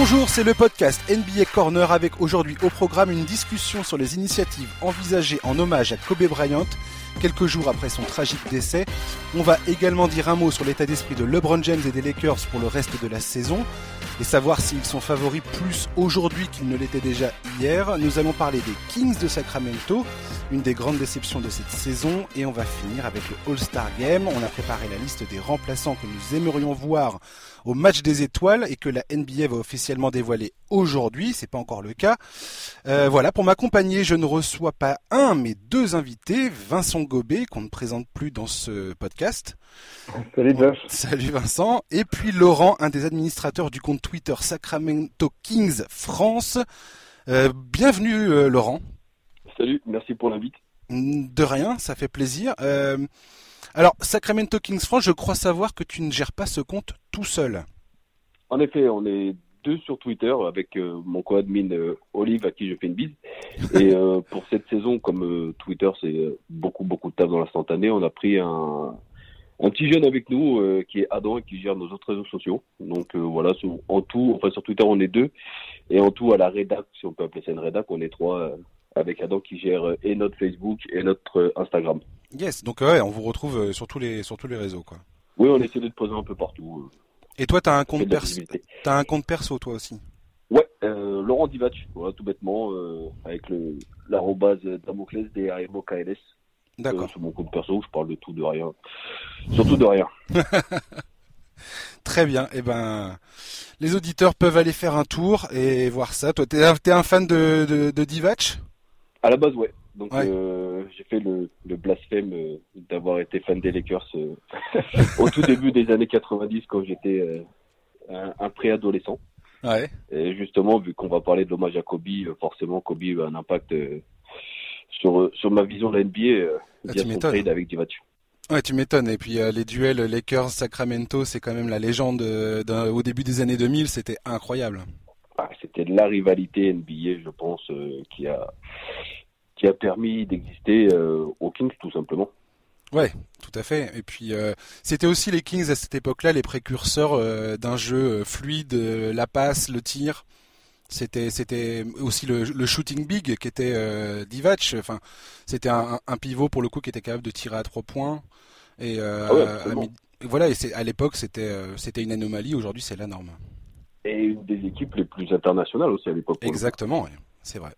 Bonjour, c'est le podcast NBA Corner avec aujourd'hui au programme une discussion sur les initiatives envisagées en hommage à Kobe Bryant quelques jours après son tragique décès. On va également dire un mot sur l'état d'esprit de LeBron James et des Lakers pour le reste de la saison et savoir s'ils sont favoris plus aujourd'hui qu'ils ne l'étaient déjà hier. Nous allons parler des Kings de Sacramento, une des grandes déceptions de cette saison, et on va finir avec le All-Star Game. On a préparé la liste des remplaçants que nous aimerions voir au match des étoiles et que la NBA va officiellement dévoiler aujourd'hui. C'est pas encore le cas. Euh, voilà, pour m'accompagner, je ne reçois pas un, mais deux invités. Vincent Gobet, qu'on ne présente plus dans ce podcast. Salut Josh. Salut Vincent. Et puis Laurent, un des administrateurs du compte Twitter Sacramento Kings France. Euh, bienvenue euh, Laurent. Salut, merci pour l'invite. De rien, ça fait plaisir. Euh, alors, Sacramento Kings France, je crois savoir que tu ne gères pas ce compte tout seul. En effet, on est deux sur Twitter avec euh, mon co-admin euh, Olive à qui je fais une bise. Et euh, pour cette saison, comme Twitter c'est beaucoup beaucoup de taf dans l'instantané, on a pris un, un petit jeune avec nous qui est Adam et qui gère nos autres réseaux sociaux. Donc voilà, en tout, enfin sur Twitter on est deux et en tout à la rédac, si on peut appeler ça une rédac, on est trois avec Adam qui gère et notre Facebook et notre Instagram. Yes, donc ouais, on vous retrouve sur tous les sur tous les réseaux quoi. Oui, on essaie de te poser un peu partout. Et toi, tu as un compte perso, as un compte perso toi aussi? Ouais, euh, Laurent Divac, voilà, tout bêtement, euh, avec le l'arrobase Damoclès des KLS. D'accord. Euh, sur mon compte perso, je parle de tout, de rien. Surtout de rien. Très bien. Eh ben, les auditeurs peuvent aller faire un tour et voir ça. Toi, t'es es un fan de, de, de Divac À la base, ouais. Donc euh, j'ai fait le, le blasphème euh, d'avoir été fan des Lakers euh, au tout début des années 90 quand j'étais un, un préadolescent. Ouais. Et justement, vu qu'on va parler de l'hommage à Kobe, forcément Kobe a un impact sur sur ma vision de la NBA ah, via son trade avec. Ouais, tu m'étonnes. Et puis les duels Lakers-Sacramento, c'est quand même la légende au début des années 2000, c'était incroyable. Ah, c'était la rivalité NBA, je pense, qui a qui a permis d'exister euh, aux Kings tout simplement. Ouais, tout à fait. Et puis euh, c'était aussi les Kings à cette époque-là les précurseurs euh, d'un jeu fluide, la passe, le tir. C'était c'était aussi le, le, shooting big qui était Divac. Enfin, c'était un, un, pivot pour le coup qui était capable de tirer à trois points. Et ah voilà. Et à l'époque c'était c'était une anomalie. Aujourd'hui c'est la norme. Et une des équipes les plus internationales aussi à l'époque. Exactement, oui, c'est vrai.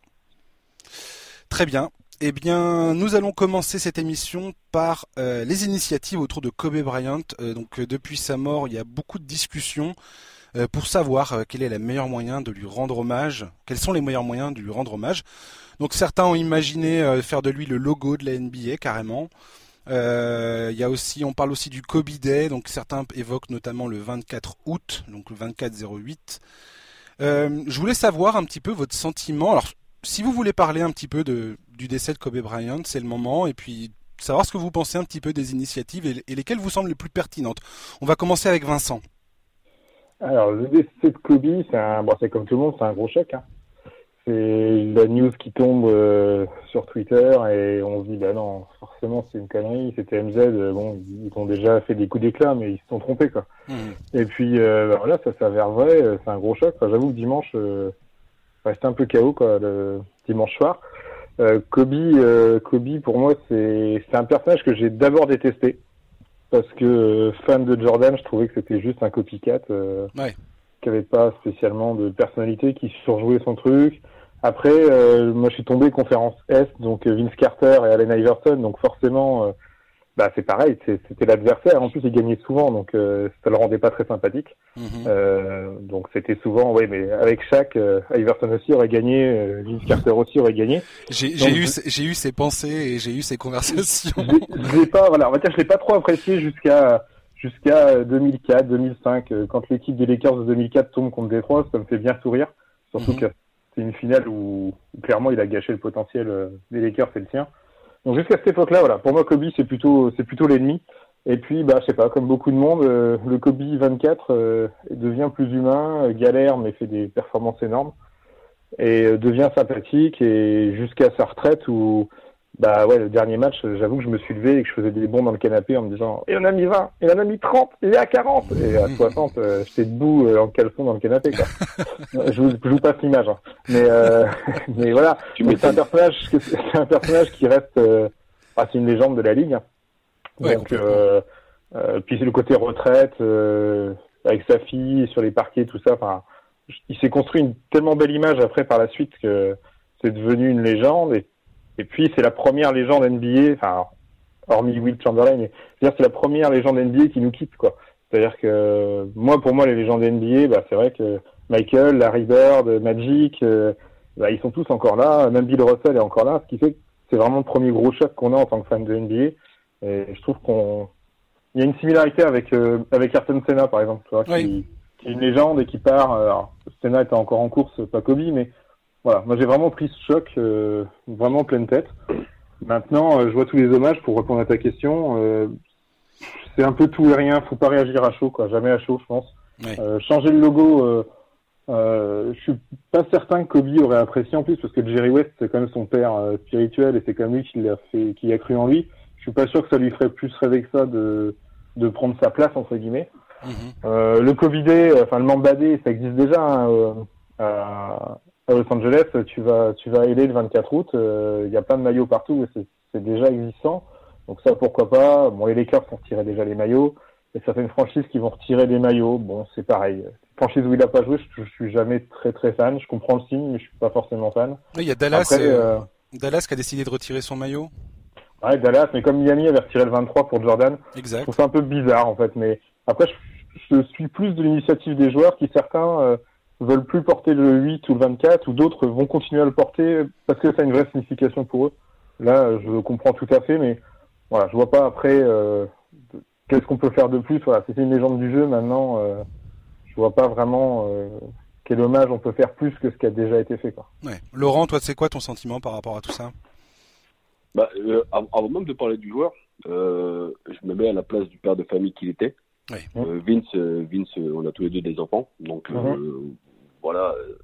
Très bien. Eh bien, nous allons commencer cette émission par euh, les initiatives autour de Kobe Bryant. Euh, donc, euh, depuis sa mort, il y a beaucoup de discussions pour savoir quel est le meilleur moyen de lui rendre hommage. Quels sont les meilleurs moyens de lui rendre hommage Donc, certains ont imaginé faire de lui le logo de la NBA carrément. il y a aussi, on parle aussi du Kobe Day. Donc, certains évoquent notamment le 24 août, donc le 24 08. je voulais savoir un petit peu votre sentiment. Alors, si vous voulez parler un petit peu de, du décès de Kobe Bryant, c'est le moment. Et puis savoir ce que vous pensez un petit peu des initiatives et, lesquelles vous semblent les plus pertinentes. On va commencer avec Vincent. Alors, le décès de Kobe, c'est bon, comme tout le monde, c'est un gros choc. Hein. C'est la news qui tombe euh, sur Twitter et on se dit, bah non, forcément, c'est une connerie. C'était MZ, euh, bon, ils ont déjà fait des coups d'éclat, mais ils se sont trompés, quoi. Mmh. Et puis, euh, bah, voilà, ça s'avère vrai, c'est un gros choc. J'avoue que dimanche, c'était un peu chaos quoi, le dimanche soir. Euh, Kobe, euh, Kobe, pour moi, c'est un personnage que j'ai d'abord détesté. Parce que euh, fan de Jordan, je trouvais que c'était juste un copycat. Euh, ouais. Qui avait pas spécialement de personnalité, qui surjouait son truc. Après, euh, moi, je suis tombé conférence S, donc Vince Carter et Allen Iverson. Donc forcément, bah c'est pareil, c'était l'adversaire. En plus, il gagnait souvent, donc euh, ça le rendait pas très sympathique. Mhm. euh, donc c'était souvent, oui, mais avec chaque, euh, Iverson aussi aurait gagné, euh, Vince Carter aussi aurait gagné. J'ai eu, j'ai eu ces pensées et j'ai eu ces conversations. Je l'ai pas, voilà, on va dire, je l'ai pas trop apprécié jusqu'à jusqu'à 2004, 2005, euh, quand l'équipe des Lakers de 2004 tombe contre Detroit, ça me fait bien sourire. Surtout mhm. que c'est une finale où, où, clairement il a gâché le potentiel des Lakers et le sien. Donc jusqu'à cette époque-là, voilà, pour moi Kobe c'est plutôt c'est plutôt l'ennemi. Et puis bah je sais pas, comme beaucoup de monde, euh, le Kobe 24 euh, devient plus humain, euh, galère mais fait des performances énormes et devient sympathique et jusqu'à sa retraite où bah ouais, le dernier match, j'avoue que je me suis levé et que je faisais des bons dans le canapé en me disant, il en a mis 20, il en a mis 30, il est à 40. Et à 60, euh, j'étais debout euh, en caleçon dans le canapé, quoi. je, vous, je vous passe l'image. Hein. Mais, euh, mais voilà. C'est un personnage, c'est un personnage qui reste, euh, ah, c'est une légende de la ligue. Hein. Donc, euh, puis c'est le côté retraite, avec sa fille sur les parquets, tout ça. Enfin, il s'est construit une tellement belle image après par la suite que c'est devenu une légende. Et et puis, c'est la première légende NBA, enfin, hormis Will Chamberlain, c'est-à-dire c'est la première légende NBA qui nous quitte, quoi. C'est-à-dire que moi, pour moi, les légendes NBA, bah, c'est vrai que Michael, Larry Bird, Magic, euh, bah, ils sont tous encore là. Même Bill Russell est encore là, ce qui fait que c'est vraiment le premier gros choc qu'on a en tant que fan de NBA. Et je trouve qu'on, il y a une similarité avec euh, avec Ayrton Senna, par exemple, tu vois, qui, qui, est une légende et qui part. Euh, alors, Senna était encore en course, pas Kobe, mais voilà, moi j'ai vraiment pris ce choc, euh, vraiment pleine tête. Maintenant, euh, je vois tous les hommages pour répondre à ta question. Euh, c'est un peu tout et rien, faut pas réagir à chaud, quoi. Jamais à chaud, je pense. changer le logo, je suis pas certain que Kobe aurait apprécié en plus parce que Jerry West c'est quand même son père spirituel et c'est quand même lui qui l'a fait, qui a cru en lui. Je suis pas sûr que ça lui ferait plus rêver que ça de de prendre sa place entre guillemets. Mm-hmm. le Covid, enfin le Mambadé, ça existe déjà. Hein, à Los Angeles, tu vas, tu vas le 24 août, euh, il y a plein de maillots partout, c'est déjà existant. Donc ça, pourquoi pas? Bon, les Lakers vont retirer déjà les maillots. Et certaines franchises qui vont retirer les maillots, bon, c'est pareil. Franchise où il a pas joué, je, je, suis jamais très très fan. Je comprends le signe, mais je suis pas forcément fan. Il y a Dallas, euh, euh, Dallas qui a décidé de retirer son maillot. Ouais, Dallas, mais comme Miami avait retiré le 23 pour Jordan, exact. je trouve ça un peu bizarre en fait. Mais après, je, je suis plus de l'initiative des joueurs qui certains veulent plus porter le 8 ou le 24, ou d'autres vont continuer à le porter parce que ça a une vraie signification pour eux. Là, je comprends tout à fait, mais voilà, je vois pas après euh, qu'est-ce qu'on peut faire de plus. Voilà, c'est une légende du jeu maintenant. Euh, je vois pas vraiment euh, quel hommage on peut faire plus que ce qui a déjà été fait. Quoi. Ouais. Laurent, toi, c'est quoi ton sentiment par rapport à tout ça? Bah, euh, Avant même de parler du joueur, euh, je me mets à la place du père de famille qu'il était. Euh, Vince, Vince, on a tous les deux des enfants, donc mm-hmm voilà, euh,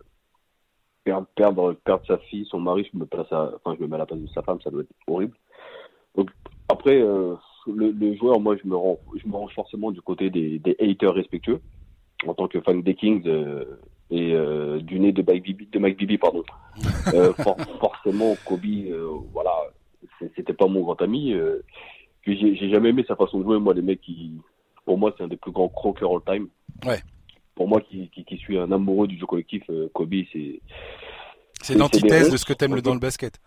perdre, perdre, perdre sa fille, son mari, je me place enfin, je me mets à la place de sa femme, ça doit être horrible. Donc, après, euh, le, joueur, moi, je me rends, je me range forcément du côté des, des haters respectueux, en tant que fan des Kings euh, et du nez de Mike Bibi, de Mike Bibi pardon. forcément, Kobe, voilà, c'était pas mon grand ami. puis j'ai jamais aimé sa façon de jouer. Moi, les mecs qui, pour moi, c'est un des plus grands croqueurs all time. Ouais pour moi qui, qui, qui, suis un amoureux du jeu collectif, euh, Kobe, c'est. C'est l'antithèse de ce que t'aimes dans le basket.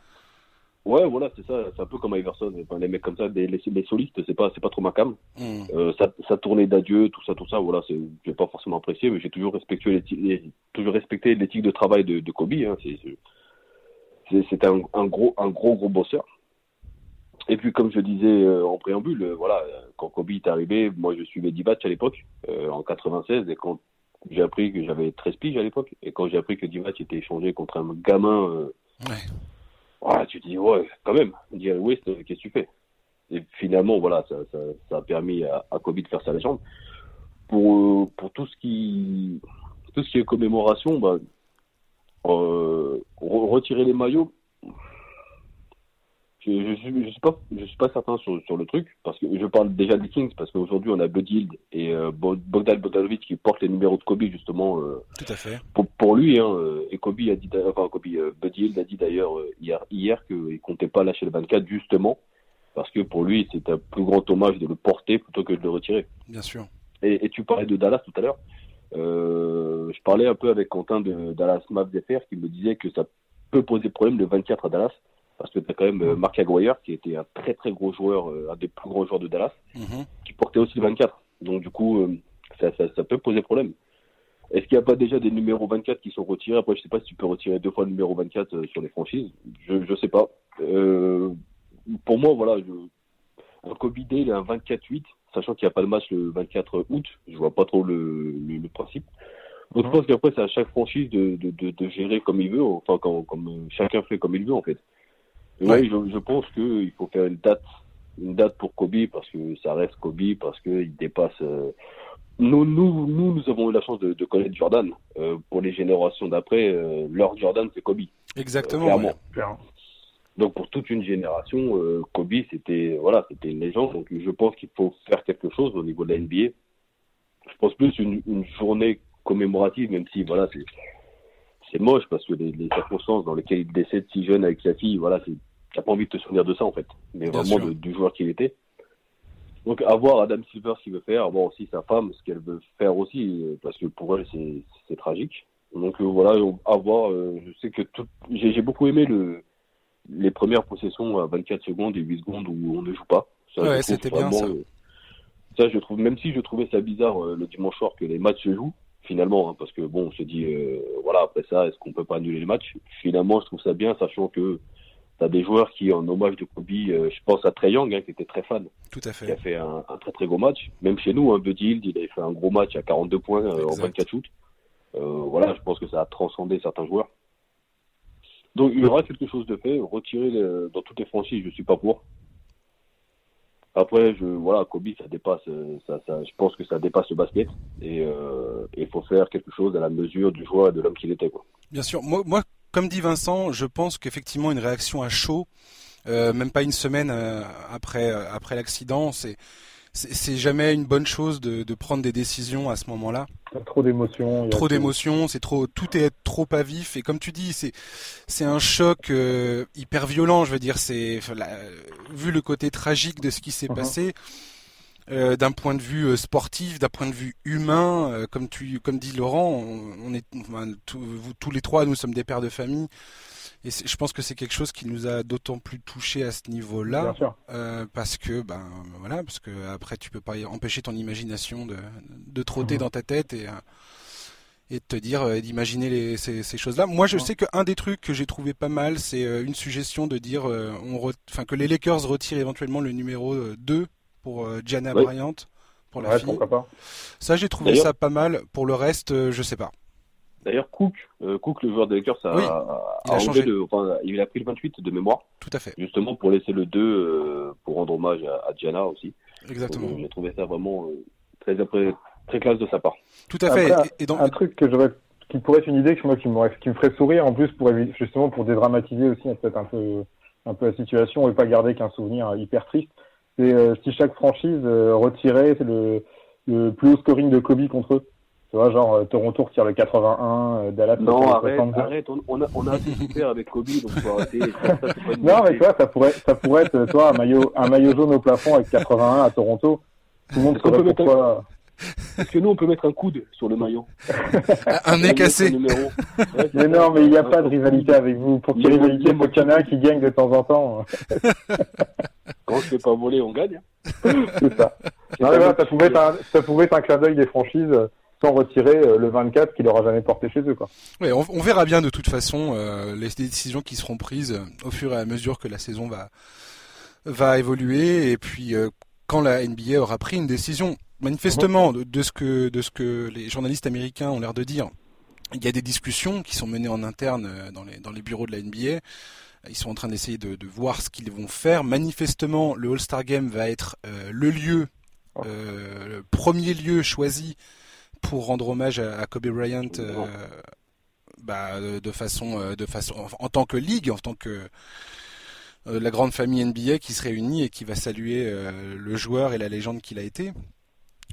Ouais, voilà, c'est ça. C'est un peu comme Iverson. Enfin, les mecs comme ça, les, les solistes, c'est pas, c'est pas trop ma cam. Euh, ça, ça tournait d'adieu, tout ça, tout ça. Voilà, j'ai pas forcément apprécié, mais j'ai toujours respecté l'éthique, toujours respecté l'éthique de travail de, de Kobe. Hein. C'est, c'était un, un, gros, un gros, gros bosseur. Et puis, comme je disais euh, en préambule, voilà, quand Kobe est arrivé, moi, je suivais Divac à l'époque, euh, en 96, et quand j'ai appris que j'avais 13 piges à l'époque. Et quand j'ai appris que Divac était échangé contre un gamin, euh, ouais. tu te dis, ouais, quand même, Jerry West, qu'est-ce que tu fais? Et finalement, voilà, ça, ça, ça a permis à, à, Kobe de faire sa légende. Pour, euh, pour tout ce qui tout ce qui est commémoration, bah, euh, retirer les maillots, je, je, suis, je suis pas, je suis pas certain sur, sur le truc parce que je parle déjà des Kings parce qu'aujourd'hui on a Hield et euh, Bogdan Bogdanovic qui portent les numéros de Kobe justement. Euh, Tout à fait. Pour, pour lui, hein, euh, et Kobe a dit, enfin Kobe, euh, Hield a dit d'ailleurs euh, hier, hier qu'il comptait pas lâcher le 24 justement parce que pour lui c'est un plus grand hommage de le porter plutôt que de le retirer. Bien sûr. Et, et tu parlais de Dallas tout à l'heure. Je parlais un peu avec Quentin de Dallas Mavs FR qui me disait que ça peut poser problème le 24 à Dallas parce que tu as quand même euh, Mark Aguirre qui était un très très gros joueur, euh, un des plus gros joueurs de Dallas, mhm. qui portait aussi le 24. Donc du coup, euh, ça, ça, ça, peut poser problème. Est-ce qu'il n'y a pas déjà des numéros 24 qui sont retirés? Après, je sais pas si tu peux retirer deux fois le numéro 24 sur les franchises. Je ne sais pas. Euh, pour moi, voilà, je, un Kobe Day, il a un 24-8, sachant qu'il n'y a pas de match le 24 août. Je vois pas trop le, le, le principe. Donc je mhm. pense qu'après, c'est à chaque franchise de, de, de, de, gérer comme il veut, enfin, comme, comme chacun fait comme il veut en fait. Oui, je, je, pense qu'il faut faire une date, une date pour Kobe parce que ça reste Kobe parce qu'il dépasse. Euh... Nous, nous, nous, nous avons eu la chance de, de connaître Jordan. Euh, pour les générations d'après, euh, leur Jordan, c'est Kobe. Exactement. clairement. Donc pour toute une génération, euh, Kobe c'était voilà, c'était une légende. Donc je pense qu'il faut faire quelque chose au niveau de la NBA. Je pense plus une, une journée commémorative, même si voilà, c'est c'est moche parce que les, circonstances dans lesquelles il décède si jeune avec sa fille, voilà, c'est t'as pas envie de te souvenir de ça en fait, mais vraiment du joueur qu'il était. Donc à voir Adam Silver ce qu'il veut faire, voir aussi sa femme ce qu'elle veut faire aussi, parce que pour elle c'est tragique. Donc euh, voilà, à voir. Euh, je sais que j'ai beaucoup aimé le les premières possessions à 24 secondes et 8 secondes où on ne joue pas. Ça, ouais, c'était bien ça. Euh, ça, je trouve, même si je trouvais ça bizarre le dimanche soir que les matchs se jouent, finalement, hein, parce que bon, on se dit, voilà, après ça, est-ce qu'on peut pas annuler les matchs Finalement, je trouve ça bien, sachant que tu as des joueurs qui, en hommage de Kobe, euh, je pense à Trey Young, hein, qui était très fan. Tout à fait. Qui a fait un, très très gros match. Même chez nous, hein, Buddy Hield, il avait fait un gros match à 42 points euh, en 24 shoots. Euh, voilà, je pense que ça a transcendé certains joueurs. Donc il y aura quelque chose de fait. Retirer dans toutes les franchises, je suis pas pour. Après, je, voilà, Kobe, ça dépasse, ça, ça, je pense que ça dépasse le basket et il faut faire quelque chose à la mesure du joueur et de l'homme qu'il était. Quoi. Bien sûr, moi, moi comme dit Vincent, je pense qu'effectivement une réaction à chaud, euh, même pas une semaine euh, après euh, après l'accident, c'est c'est jamais une bonne chose de, de, prendre des décisions à ce moment-là. Trop d'émotions. Trop d'émotions, c'est trop, tout est trop à vif et comme tu dis, c'est c'est un choc hyper violent. Je veux dire, c'est vu le côté tragique de ce qui s'est uh-huh. passé. Euh, d'un point de vue euh, sportif, d'un point de vue humain, euh, comme tu, comme dit Laurent, on, est tous les trois, nous sommes des pères de famille, et je pense que c'est quelque chose qui nous a d'autant plus touché à ce niveau-là, parce que ben voilà, parce que après tu peux pas empêcher ton imagination de, de trotter mhm. dans ta tête et et de te dire d'imaginer ces, ces choses-là. Moi, je sais qu'un des trucs que j'ai trouvé pas mal, c'est une suggestion de dire enfin que les Lakers retirent éventuellement le numéro 2 pour euh, Bryant, pour la fille. Ça, j'ai trouvé ça pas mal. Pour le reste, euh, je sais pas. D'ailleurs, Cook, euh, Cook, le joueur des Lakers, a, il, a, changé. il a pris le 28 de mémoire. Tout à fait. Justement pour laisser le 2 pour rendre hommage à, Gianna aussi. Exactement. J'ai trouvé ça vraiment très, très classe de sa part. Tout à fait. et, Un truc que qui pourrait être une idée qui, moi, qui, me, ferait sourire en plus pour justement pour dédramatiser aussi peut-être un peu un peu la situation et pas garder qu'un souvenir hyper triste c'est euh, si chaque franchise euh, retirait le, le plus haut scoring de Kobe contre eux. Tu vois, genre euh, Toronto retire le 81, Dallas non, arrête, 62. arrête, on, a, on a assez super avec Kobe, donc faut arrêter. non, mais tu vois, ça pourrait, ça pourrait être, toi, un maillot, un maillot jaune au plafond avec 81 à Toronto. Tout le monde saurait pourquoi. Est-ce que nous, on peut mettre un coude sur le maillot Un nez cassé. mais non, mais il n'y a pas de rivalité avec vous. Pour qu'il y ait rivalité, il faut qu'il y en ait un qui gagne de temps en temps. Quand on ne fait pas voler, on gagne. C'est ça. ça, pouvait être un, ça pouvait être un clin d'œil des franchises sans retirer euh, le 24 qu'il n'aura jamais porté chez eux. Quoi. Oui, on, on verra bien de toute façon euh, les décisions qui seront prises euh, au fur et à mesure que la saison va, va évoluer et puis quand la NBA aura pris une décision manifestement, de, ce que, de ce que les journalistes américains ont l'air de dire, il y a des discussions qui sont menées en interne euh, dans les, dans les bureaux de la NBA. Ils sont en train d'essayer de, de, voir ce qu'ils vont faire. Manifestement, le All-Star Game va être euh, le lieu, oh. euh, le premier lieu choisi pour rendre hommage à, Kobe Bryant euh, bah, de façon, de façon, en tant que ligue, en tant que la grande famille NBA qui se réunit et qui va saluer le joueur et la légende qu'il a été.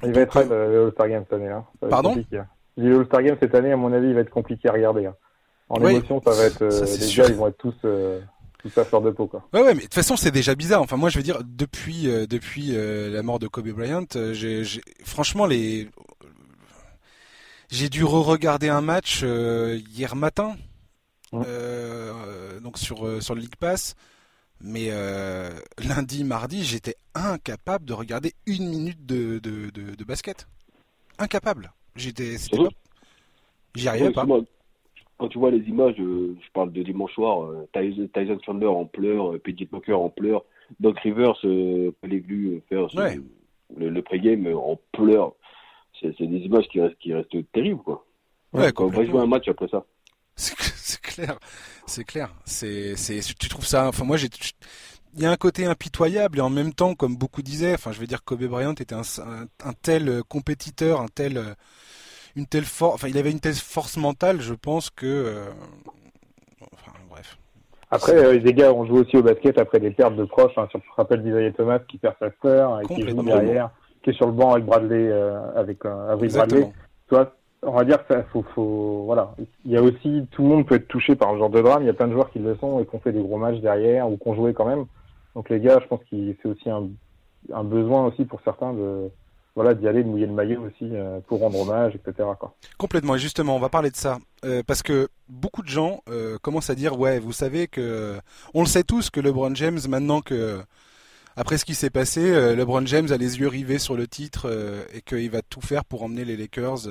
Il va être euh, le All-Star Game cette année. Hein. Pardon Le All-Star Game cette année, à mon avis, il va être compliqué à regarder. Hein. En émotion, ça va être. Euh, les gars, ils vont être tous. Euh, tous à fleur de peau, quoi. Ouais, ouais, mais de toute façon, c'est déjà bizarre. Enfin, moi, je veux dire, depuis, euh, depuis la mort de Kobe Bryant, j'ai, franchement, les, j'ai dû re-regarder un match hier matin, donc sur sur le League Pass. Mais euh, lundi, mardi, j'étais incapable de regarder une minute de, de, de, basket. Incapable. J'étais, j'y arrivais pas. Quand tu vois les images, euh, je parle de dimanche soir, euh, Tyson Chandler en pleurs, Peggy Tucker en pleurs, Doc Rivers, euh, faire le, le pré-game en pleurs. C'est, des images qui restent, qui restent terribles, quoi. Ouais, quand on va jouer un match après ça. C'est clair, c'est clair. C'est, c'est, tu trouves ça. Enfin, moi, j'ai. Il y a un côté impitoyable et en même temps, comme beaucoup disaient, enfin, je veux dire, Kobe Bryant était un, un, tel euh, compétiteur, un tel, euh, une telle force. Enfin, il avait une telle force mentale, je pense que. Euh, enfin, bref. Après, les gars ont joué aussi au basket après des pertes de proches. Hein, sur, je rappelle d'Isaiah Thomas qui perd sa sœur et qui joue derrière, qui est sur le banc avec Bradley, avec avec Bradley. Toi, on va dire que faut, faut, voilà. Il y a aussi, tout le monde peut être touché par un genre de drame. Il y a plein de joueurs qui le sont et qui ont fait des gros matchs derrière ou qui ont joué quand même. Donc les gars, je pense que c'est aussi un, besoin aussi pour certains de, voilà, d'y aller, de mouiller le maillot aussi euh, pour rendre hommage, etc. Complètement. Et justement, on va parler de ça euh, parce que beaucoup de gens euh, commencent à dire, ouais, vous savez que, on le sait tous que LeBron James, maintenant que après ce qui s'est passé, LeBron James a les yeux rivés sur le titre et qu'il va tout faire pour emmener les Lakers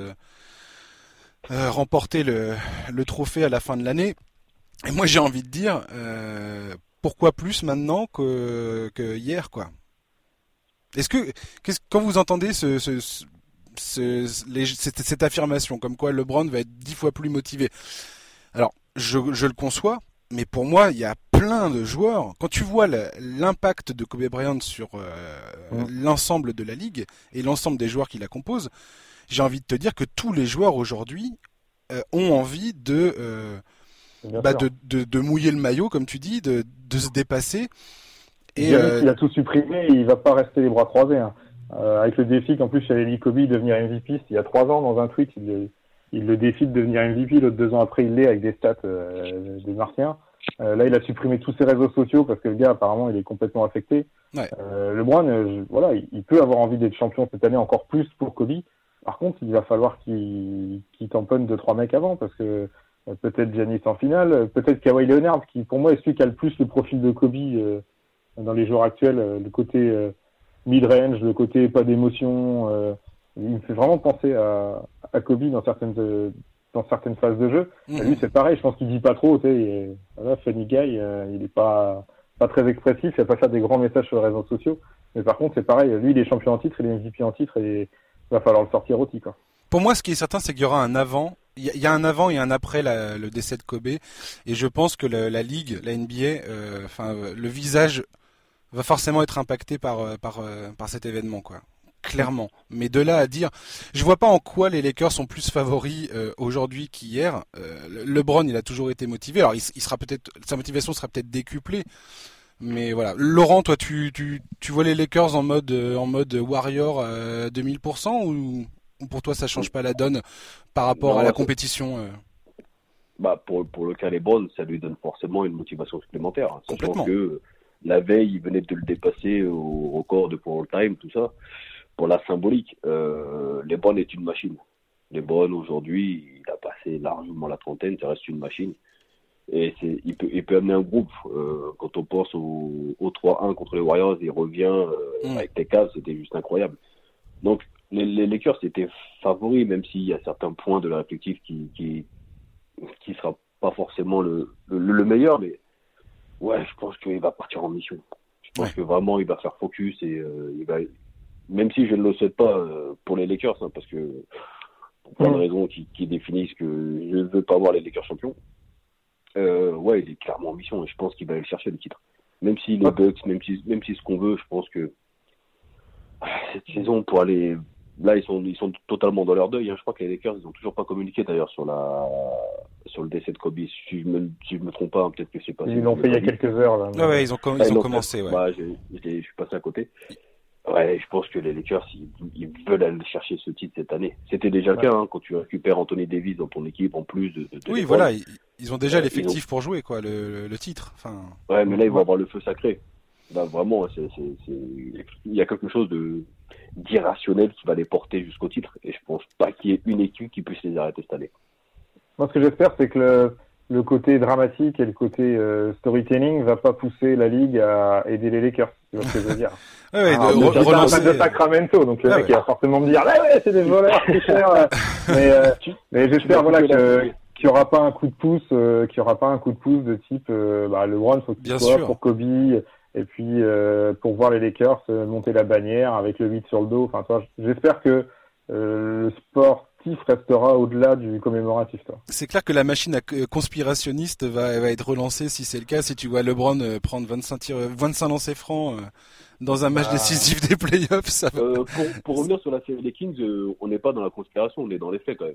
euh, remporter le, le, trophée à la fin de l'année. Et moi j'ai envie de dire, euh, pourquoi plus maintenant que, que hier quoi Est-ce que quand vous entendez ce, ce, ce cette, cette, affirmation comme quoi LeBron va être dix fois plus motivé, alors je, je le conçois, mais pour moi, il y a plein de joueurs. Quand tu vois l'impact de Kobe Bryant sur euh, mmh. l'ensemble de la ligue et l'ensemble des joueurs qui la composent, j'ai envie de te dire que tous les joueurs aujourd'hui euh, ont envie de, euh, bah de, de, de, mouiller le maillot, comme tu dis, de, de se dépasser. Et euh... il a tout supprimé, il va pas rester les bras croisés. Hein. Avec le défi qu'en plus il avait dit Kobe devenir MVP, il y a trois ans dans un tweet, il, il le défie de devenir MVP, l'autre deux ans après il l'est avec des stats des Martiens. Euh, là, il a supprimé tous ses réseaux sociaux parce que le gars, apparemment, il est complètement affecté. Ouais. Euh, LeBron, voilà, il, il, peut avoir envie d'être champion cette année encore plus pour Kobe. Par contre, il va falloir qu'il qu tamponne deux trois mecs avant parce que euh, peut-être Giannis en finale, peut-être Kawhi Leonard qui pour moi est celui qui a le plus le profil de Kobe euh, dans les joueurs actuels, euh, le côté euh, mid-range, le côté pas d'émotion. Euh, il me fait vraiment penser à, à Kobe dans certaines dans certaines phases de jeu. Mmh. Lui c'est pareil, je pense qu'il dit pas trop. Tu sais, voilà, funny guy, il est pas pas très expressif, il va pas faire des grands messages sur les réseaux sociaux. Mais par contre c'est pareil, lui il est champion en titre, il est MVP en titre et va falloir le sortir aussi quoi. Pour moi, ce qui est certain, c'est qu'il y aura un avant. Il y a un avant et un après le décès de Kobe, et je pense que la, ligue, la NBA, euh, enfin le visage va forcément être impacté par euh, par euh, par cet événement quoi. Clairement. Mais de là à dire, je vois pas en quoi les Lakers sont plus favoris euh, aujourd'hui qu'hier. Euh, LeBron, il a toujours été motivé. Alors, il sera peut-être, sa motivation sera peut-être décuplée. Mais voilà, Laurent, toi, tu, tu, tu vois les Lakers en mode en mode Warrior euh, 2000% ou ou pour toi ça change pas la donne par rapport non, à la compétition euh... bah pour, pour le cas LeBron, ça lui donne forcément une motivation supplémentaire. Complètement. que la veille, il venait de le dépasser au record de pour all-time, tout ça. Pour la symbolique, euh, LeBron est une machine. LeBron aujourd'hui, il a passé largement la trentaine, ça reste une machine. Et il peut, il peut amener un groupe. Euh, quand on pense au, au 3-1 contre les Warriors, il revient euh, mmh. avec les c'était juste incroyable. Donc les, les Lakers étaient favoris, même s'il y a certains points de la réflective qui qui qui sera pas forcément le, le, le meilleur, mais ouais, je pense qu'il va partir en mission. Je pense ouais. que vraiment il va faire focus et euh, il va, même si je ne le souhaite pas pour les Lakers, hein, parce que pour plein de raisons qui, qui définissent que je ne veux pas voir les Lakers champions. Euh, ouais, il est clairement en mission et je pense qu'il va aller chercher le titre. Même si les Bucks, même si même si ce qu'on veut, je pense que cette saison pour aller là ils sont ils sont totalement dans leur deuil hein. je crois que les Lakers ils ont toujours pas communiqué d'ailleurs sur la sur le décès de Kobe si je me si je me trompe pas hein, peut-être que c'est passé ils l'ont fait il y a quelques heures là ouais, ouais ils ont ils, ah, ont commencé ouais. bah, je suis passé à côté ouais je pense que les Lakers ils, ils veulent aller chercher ce titre cette année c'était déjà ouais. le cas hein, quand tu récupères Anthony Davis dans ton équipe en plus de, de, de oui voilà ils, ils, ont déjà l'effectif ont... pour jouer quoi le, le, le titre enfin ouais mais là ils vont avoir le feu sacré Là, vraiment, c'est, c'est, c'est... il y a quelque chose de d'irrationnel qui va les porter jusqu'au titre. Et je pense pas qu'il y ait une équipe qui puisse les arrêter cette année. Moi, ce que j'espère, c'est que le, le côté dramatique et le côté euh, storytelling va pas pousser la ligue à aider les Lakers. Tu vois ce que je veux dire ouais, ouais, ah, de, de Sacramento, donc le ah, mec ouais. il va forcément me dire, ouais, ouais, c'est des voleurs, c'est cher. mais, euh, mais j'espère voilà que qu'il n'y aura pas un coup de pouce, euh, qu'il y aura pas un coup de pouce de type, euh, bah, LeBron faut qu'il soit pour Kobe, et puis euh, pour voir les Lakers monter la bannière avec le 8 sur le dos. Enfin, toi, j'espère que euh, le sportif restera au-delà du commémoratif. C'est clair que la machine conspirationniste va, va être relancée si c'est le cas. Si tu vois LeBron euh, prendre 25 tirs, 25 lancers francs euh, dans un match bah... décisif des playoffs, ça va. Euh, pour, pour revenir sur la série des Kings, on n'est pas dans la conspiration, on est dans les faits quand même.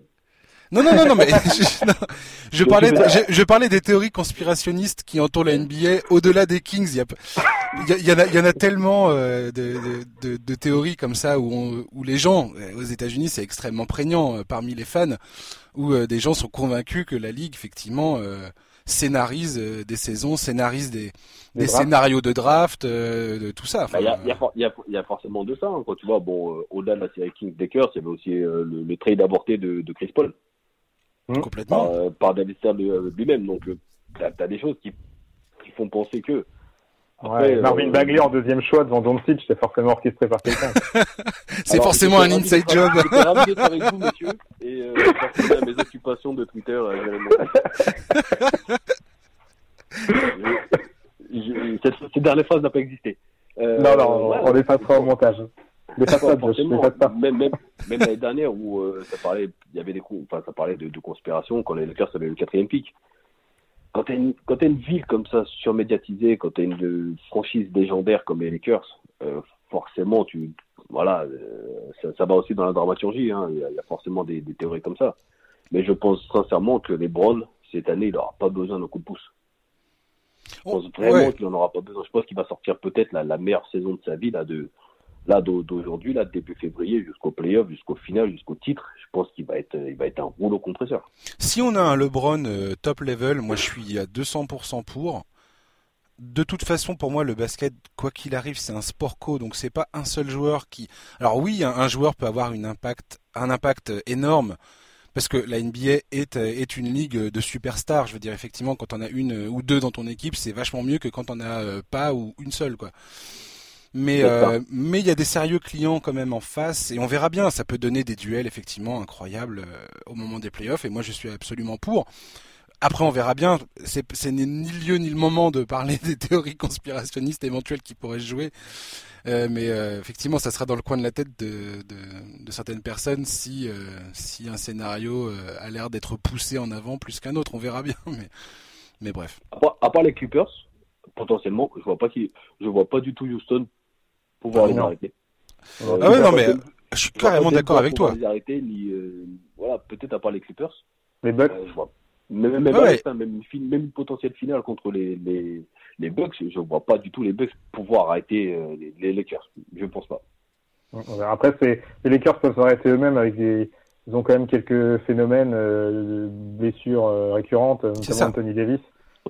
Non, non, non, non, mais je, parlais, je, parlais des théories conspirationnistes qui entourent la NBA au-delà des Kings. Il y, a, il y, en a, il y en a tellement euh, de, de, de, théories comme ça où, où les gens euh, aux États-Unis c'est extrêmement prégnant euh, parmi les fans où des gens sont convaincus que la ligue effectivement scénarise des saisons, scénarise des, des, scénarios de draft, de tout ça. Il y, a, y, a, y, a, forcément de ça. Hein, quand tu vois, bon, au-delà de la série Kings Lakers, il y avait aussi le, le, trade avorté de, de Chris Paul. Mmh. Complètement. Par, euh, par David Stern euh, lui-même. Donc, euh, tu as, des choses qui, qui font penser que. ouais, Marvin Bagley en deuxième choix devant Doncic, c'est forcément orchestré par quelqu'un. c'est forcément un inside job. J'étais ravi d'être avec vous, messieurs, et euh, à mes occupations de Twitter. cette, cette, dernière phrase n'a pas existé. Euh, non, non, ouais, on effacera au montage. Mais pas, pas, forcément, pas. Même, même, même l'année dernière où euh, ça parlait, il y avait des, enfin, ça parlait de, de conspiration quand les Lakers avaient le quatrième pic. Quand t'as une, quand as une ville comme ça surmédiatisée, quand t'as une franchise légendaire comme les Lakers, euh, forcément, tu, voilà, euh, ça, ça, va aussi dans la dramaturgie. Hein. Il, y a, il, y a, forcément des, des, théories comme ça. Mais je pense sincèrement que les Browns cette année, il n'aura pas besoin d'un coup de pouce. Je pense vraiment ouais. qu'il n'en aura pas besoin. Je pense qu'il va sortir peut-être la, la meilleure saison de sa vie là de là d'aujourd'hui, là début février jusqu'au playoff, jusqu'au final, jusqu'au titre, je pense qu'il va être, il va être un rouleau compresseur. Si on a un LeBron euh, top level, moi je suis à 200% pour. De toute façon, pour moi, le basket, quoi qu'il arrive, c'est un sport co, donc c'est pas un seul joueur qui. Alors oui, un, joueur peut avoir une impact, un impact énorme parce que la NBA est, est une ligue de superstars. Je veux dire, effectivement, quand on a une ou deux dans ton équipe, c'est vachement mieux que quand on a euh, pas ou une seule, quoi. Mais euh, mais il y a des sérieux clients quand même en face et on verra bien. Ça peut donner des duels effectivement incroyables euh, au moment des playoffs et moi je suis absolument pour. Après, on verra bien. C'est ni le lieu ni le moment de parler des théories conspirationnistes éventuelles qui pourraient se jouer. Euh, mais euh, effectivement, ça sera dans le coin de la tête de, de, de certaines personnes si, euh, si un scénario euh, a l'air d'être poussé en avant plus qu'un autre. On verra bien. Mais, mais bref. À part, à part les Clippers, potentiellement, je vois pas qui, je vois pas du tout Houston pouvoir ah, les arrêter. Euh, ah ouais, non, mais je suis carrément d'accord avec toi. Les arrêter, ni, euh, voilà, peut-être à part les Clippers. Les Bucks. Euh, je vois. Même, même, ouais, même, même une potentielle finale contre les, les, les Bucks, je vois pas du tout les Bucks pouvoir arrêter euh, les, les Lakers. Je pense pas. Après, c'est, les Lakers peuvent s'arrêter eux-mêmes avec des, ils ont quand même quelques phénomènes euh, de blessures euh, récurrentes, notamment Anthony Davis.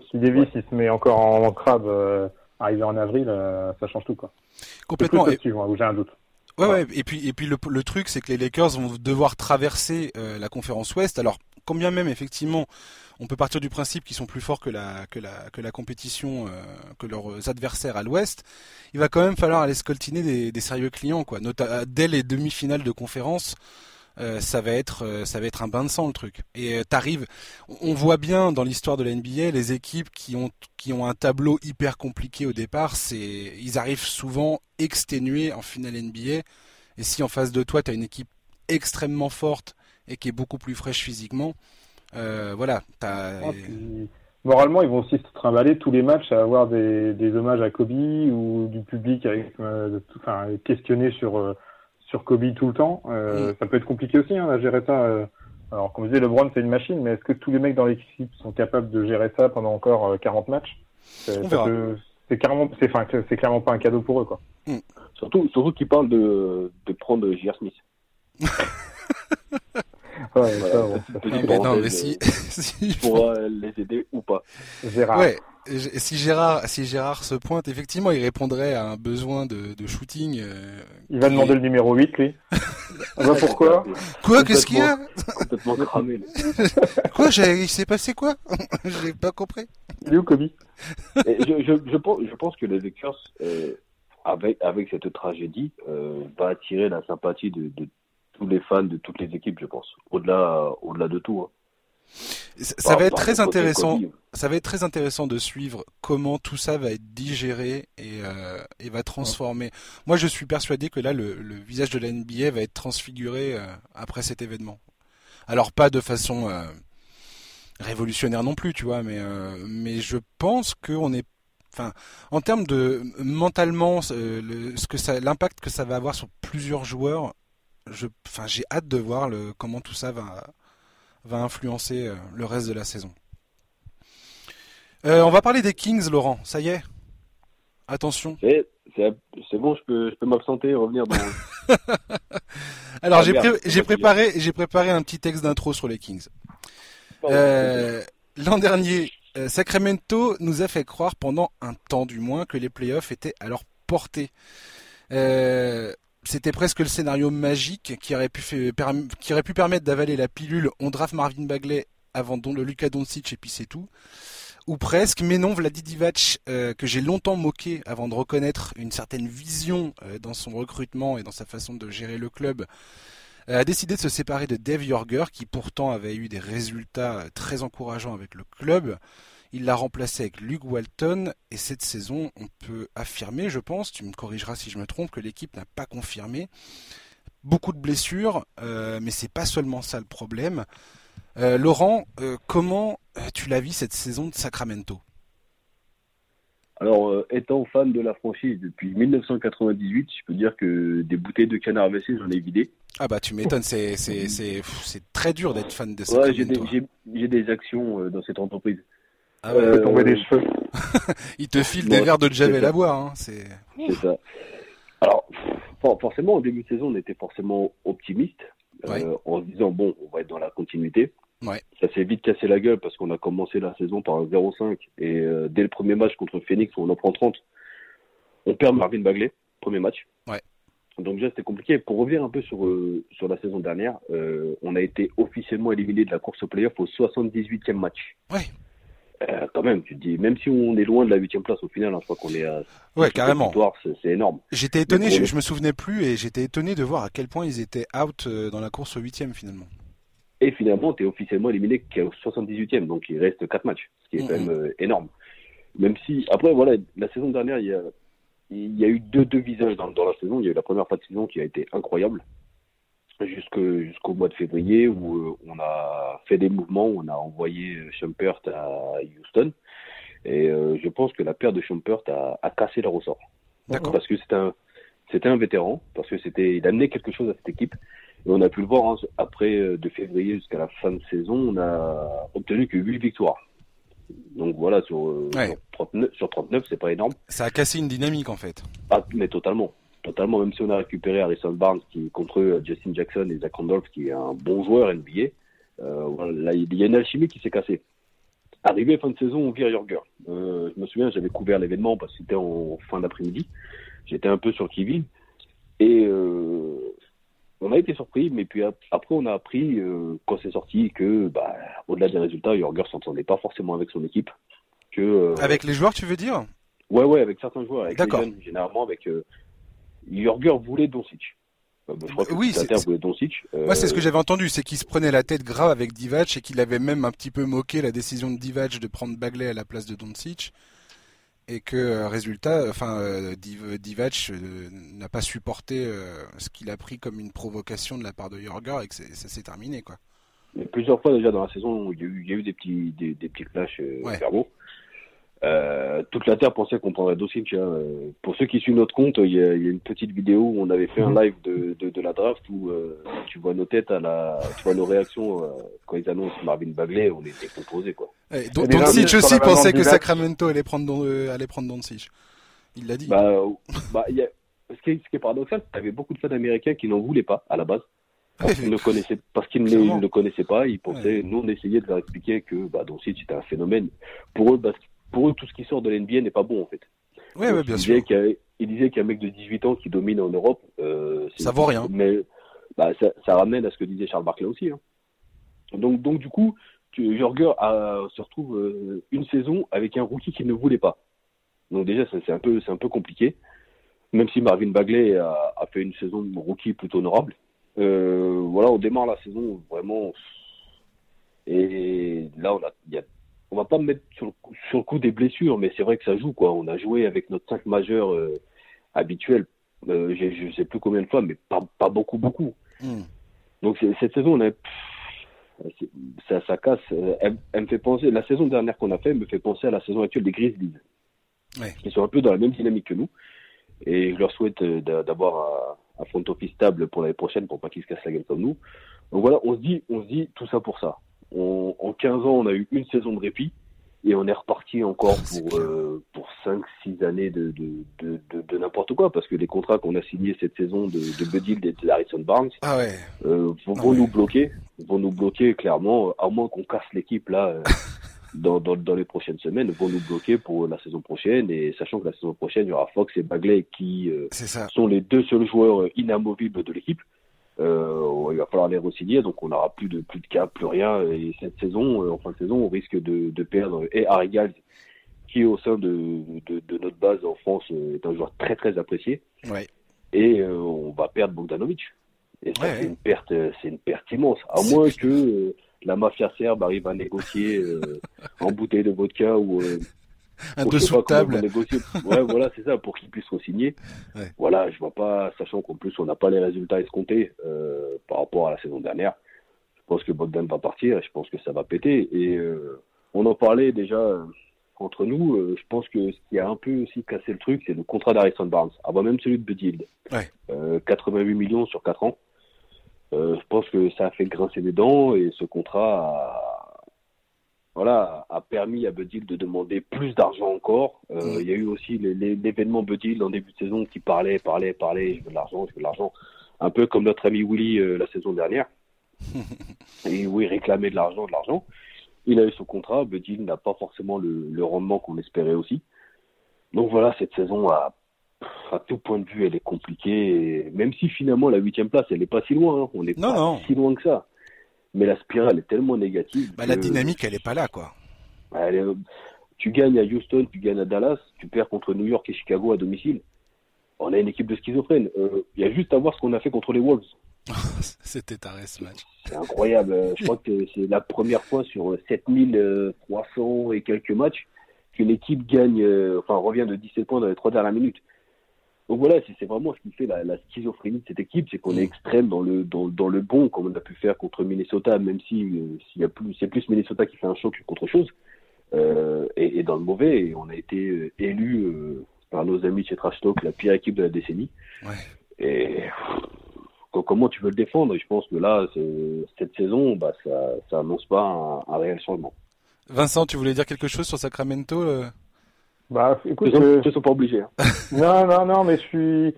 Si Davis ouais. il se met encore en, en crabe euh, arrivé en avril, euh, ça change tout quoi. Complètement. Et... Où j'ai un doute. Ouais, ouais, et puis et puis le, le truc c'est que les Lakers vont devoir traverser euh, la conférence Ouest. Alors combien même effectivement, on peut partir du principe qu'ils sont plus forts que la que la que la compétition euh, que leurs adversaires à l'Ouest. Il va quand même falloir aller scoltiner des, des sérieux clients quoi. Nota dès les demi-finales de conférence. Euh, ça va être euh, ça va être un bain de sang le truc. Et euh, t'arrives, on voit bien dans l'histoire de la NBA les équipes qui ont qui ont un tableau hyper compliqué au départ, c'est ils arrivent souvent exténués en finale NBA. Et si en face de toi t'as une équipe extrêmement forte et qui est beaucoup plus fraîche physiquement, voilà. As... Ah, moralement, ils vont aussi se trimballer tous les matchs à avoir des, des hommages à Kobe ou du public avec, euh, enfin, questionné sur euh, sur Kobe tout le temps. Euh. Ça peut être compliqué aussi hein, à gérer ça. Euh. Alors, comme je disais, LeBron, c'est une machine, mais est-ce que tous les mecs dans l'équipe sont capables de gérer ça pendant encore 40 euh, matchs? C'est clairement, c'est enfin, c'est clairement pas un cadeau pour eux, quoi. Mm. Surtout, surtout qu'ils parlent de, de prendre J.R. Smith. ouais, ça, bon, mais non, mais si, si pour euh, les aider ou pas. Gérard. Ouais, si Gérard, si Gérard se pointe, effectivement, il répondrait à un besoin de, de shooting. Euh, il va demander est... le numéro 8, lui. ah bah pourquoi Quoi Qu'est-ce qu'il y a cramé. quoi Il s'est passé quoi J'ai pas compris. Il est où, Kobe? Je, je, je, pense, je pense que les Lakers, euh, avec, avec cette tragédie, euh, va attirer la sympathie de, de, tous les fans de toutes les équipes, je pense. Au-delà, au-delà de tout. Hein. Ça, ça va être très intéressant. Ça va être très intéressant de suivre comment tout ça va être digéré et, euh, et va transformer. Ouais. Moi, je suis persuadé que là, le, le, visage de la NBA va être transfiguré euh, après cet événement. Alors pas de façon euh, révolutionnaire non plus, tu vois, mais mais je pense qu'on est enfin en termes de mentalement le, ce que ça l'impact que ça va avoir sur plusieurs joueurs je enfin j'ai hâte de voir le comment tout ça va va influencer le reste de la saison. on va parler des Kings, Laurent. Ça y est Attention. C'est bon, je peux, je peux m'absenter et revenir dans. Alors ah, j'ai préparé j'ai préparé un petit texte d'intro sur les Kings. Euh, l'an dernier, euh, Sacramento nous a fait croire pendant un temps du moins que les playoffs étaient à leur portée. Euh, c'était presque le scénario magique qui aurait pu, permettre d'avaler la pilule. On draft Marvin Bagley avant le Luka Doncic et puis c'est tout ou presque, mais non, Vladi Divac, euh, que j'ai longtemps moqué avant de reconnaître une certaine vision euh, dans son recrutement et dans sa façon de gérer le club, euh, a décidé de se séparer de Dave Yorger, qui pourtant avait eu des résultats très encourageants avec le club. Il l'a remplacé avec Luke Walton, et cette saison, on peut affirmer, je pense, tu me corrigeras si je me trompe, que l'équipe n'a pas confirmé. Beaucoup de blessures, mais c'est pas seulement ça le problème. Euh, Laurent, euh, comment euh, tu l'as vu cette saison de Sacramento? Alors, étant fan de la franchise depuis 1998, je peux dire que des bouteilles de canard WC, j'en ai vidé. Ah bah tu m'étonnes, c'est, c'est, très dur d'être fan de Sacramento. Ouais, j'ai des, actions dans cette entreprise. Ah ouais, tomber des cheveux. Il te file des verres de Javel à boire. Hein, c'est... ça. Alors, forcément, au début de saison, on était forcément optimiste. en se disant, bon, on va être dans la continuité. Ça s'est vite cassé la gueule parce qu'on a commencé la saison par un 0-5 et euh, dès le premier match contre Phoenix où on en prend 30, on perd Marvin Bagley, premier match. Donc déjà c'était compliqué. Pour revenir un peu sur, euh, sur la saison dernière, euh, on a été officiellement éliminé de la course au playoff au 78e match. Quand même, tu te dis, même si on est loin de la 8 place au final, hein, je crois qu'on est à ouais, carrément. c'est énorme. J'étais étonné, je, je, me souvenais plus et j'étais étonné de voir à quel point ils étaient out dans la course au 8 finalement. Et finalement, tu es officiellement éliminé qu'au 78e, donc il reste 4 matchs, ce qui est quand même euh, énorme. Même si, après, voilà, la saison dernière, il y a, il y a eu deux, deux visages dans, dans la saison. Il y a eu la première partie de saison qui a été incroyable, jusqu'au mois de février, où euh, on a fait des mouvements, on a envoyé Schumpert à Houston. Et euh, je pense que la paire de Schumpert a, a cassé le ressort. Parce que c'était un, c'était un vétéran, parce que c'était, il amenait quelque chose à cette équipe. Et on a pu le voir hein, après euh, de février jusqu'à la fin de saison, on a obtenu que 8 victoires. Donc voilà, sur, 39, euh, sur 39, c'est pas énorme. Ça a cassé une dynamique en fait. Ah, mais totalement. Totalement, même si on a récupéré Harrison Barnes qui contre Justin Jackson et Zach Randolph qui est un bon joueur NBA, euh, il y a une alchimie qui s'est cassée. Arrivé fin de saison, on vire Jorger. Euh, je me souviens, j'avais couvert l'événement parce que c'était en fin d'après-midi. J'étais un peu sur qui Et euh, on a été surpris, mais puis après on a appris euh, quand c'est sorti que, bah, au-delà des résultats, Jorger s'entendait pas forcément avec son équipe. Que avec les joueurs, tu veux dire? Ouais, ouais, avec certains joueurs, avec les jeunes, généralement avec euh, Jorger voulait Doncic. Euh, je crois que oui, c'est. Moi, c'est ce que j'avais entendu, c'est qu'il se prenait la tête grave avec Divac et qu'il avait même un petit peu moqué la décision de Divac de prendre Bagley à la place de Doncic et que euh, résultat, enfin euh, Divac euh, n'a pas supporté ce qu'il a pris comme une provocation de la part de Jorger et que ça s'est terminé quoi. plusieurs fois déjà dans la saison, il y a eu, il y a eu des petits des, des petits clashs verbaux. Euh, toute la Terre pensait qu'on prendrait Dosic. Hein. Pour ceux qui suivent notre compte, il y, a, il y, a, une petite vidéo où on avait fait un mhm. live de, de, de la draft où euh, tu vois nos têtes à la, tu vois nos réactions euh, quand ils annoncent Marvin Bagley, on était composés quoi. Eh, Doncic aussi pensait que Sacramento allait prendre euh, allait prendre Doncic. Il l'a dit. Bah, bah y a, ce, qui est, ce qui est paradoxal, il y avait beaucoup de fans américains qui n'en voulaient pas à la base. Parce qu'ils ne connaissaient, parce qu'ils ne, le connaissaient pas, ils pensaient, nous on essayait de leur expliquer que bah, Doncic était un phénomène. Pour eux, parce pour eux, tout ce qui sort de l'NBA n'est pas bon en fait. Oui, ouais, bien sûr. il disait qu'il y a un mec de 18 ans qui domine en Europe. Euh, ça vaut rien. Mais bah, ça, ça, ramène à ce que disait Charles Barkley aussi. Hein. Donc, donc du coup, Jorger se retrouve euh, une saison avec un rookie qu'il ne voulait pas. Donc déjà, c'est un peu, c'est un peu compliqué. Même si Marvin Bagley a, a fait une saison de rookie plutôt honorable. Euh, voilà, on démarre la saison vraiment. Et là, on a, il y a on va pas me mettre sur le, sur le coup des blessures, mais c'est vrai que ça joue quoi. On a joué avec notre 5 majeur euh, habituel, euh, je ne sais plus combien de fois, mais pas, pas beaucoup beaucoup. Hmm. Donc cette saison, on a, ça, ça casse. Euh, elle, me fait penser. La saison dernière qu'on a fait me fait penser à la saison actuelle des Grizzlies. Ouais. Ils sont un peu dans la même dynamique que nous, et je leur souhaite d'avoir un, front office stable pour l'année prochaine pour pas qu'ils se cassent la gueule comme nous. Donc voilà, on se dit, on se dit tout ça pour ça. En 15 ans, on a eu une saison de répit et on est reparti encore C'est pour euh, pour cinq six années de de, de, de, de n'importe quoi parce que les contrats qu'on a signés cette saison de, de Buddy et de Harrison Barnes Ah ouais. euh, vont, Ah ouais. nous bloquer vont nous bloquer clairement à moins qu'on casse l'équipe là euh, dans, dans dans les prochaines semaines vont nous bloquer pour la saison prochaine et sachant que la saison prochaine il y aura Fox et Bagley qui euh, sont les deux seuls joueurs inamovibles de l'équipe. Euh, il va falloir les re-signer, donc on n'aura plus de plus de cap, plus rien. Et cette saison, euh, en fin de saison, on risque de, de perdre et Harry Giles, qui au sein de, de, de notre base en France euh, est un joueur très très apprécié, Ouais. et euh, on va perdre Bogdanovic. Et ça Ouais, c'est ouais. une perte, c'est une perte immense. À moins que euh, la mafia serbe arrive à négocier euh, en bouteille de vodka ou Un dessous de table. Ouais, voilà, c'est ça, pour qu'ils puissent re-signer. Ouais. Voilà, je vois pas, sachant qu'en plus on n'a pas les résultats escomptés euh, par rapport à la saison dernière. Je pense que Bogdan va partir et je pense que ça va péter. Et euh, on en parlait déjà euh, entre nous. euh, je pense que ce qui a un peu aussi cassé le truc, c'est le contrat d'Harrison Barnes, avant même celui de Buddy. Ouais. Euh, 88 millions sur 4 ans. Je pense que ça a fait grincer des dents et ce contrat a, voilà, a permis à Buddy Hield de demander plus d'argent encore. Euh, Mm. Il y a eu aussi l'événement Buddy Hield en début de saison qui parlait, parlait, parlait, je veux de l'argent, je veux de l'argent. Un peu comme notre ami Willy euh, la saison dernière. et où il réclamait de l'argent, de l'argent. Il a eu son contrat, Buddy Hield n'a pas forcément le, le rendement qu'on espérait aussi. Donc voilà, cette saison à tout point de vue, elle est compliquée. Et même si finalement la huitième place, elle n'est pas si loin. hein. On n'est pas non. si loin que ça. Mais la spirale est tellement négative. Bah, la que- dynamique, elle est pas là, quoi. est- tu gagnes à Houston, tu gagnes à Dallas, tu perds contre New York et Chicago à domicile. On a une équipe de schizophrènes. Euh, Il y a juste à voir ce qu'on a fait contre les Wolves. C'était taré ce match. C'est incroyable. Euh, Je crois que c'est la première fois sur 7300 et quelques matchs qu'une équipe gagne, euh, enfin revient de 17 points dans les trois dernières minutes. Donc voilà, c'est vraiment ce qui fait la, la schizophrénie de cette équipe, c'est qu'on est extrême dans le dans, dans le bon, comme on a pu faire contre Minnesota, même si euh, s'il y a plus, c'est plus Minnesota qui fait un choc qu'autre chose, euh, et, et dans le mauvais, et on a été euh, élu euh, par nos amis chez Trash Talk la pire équipe de la décennie. Ouais. Et co- comment tu veux le défendre? Et je pense que là, cette saison, bah, ça, ça annonce pas un, un réel changement. Vincent, tu voulais dire quelque chose sur Sacramento Bah, Ils écoute, ne euh, sont pas obligés. hein. non, non, non, mais je suis.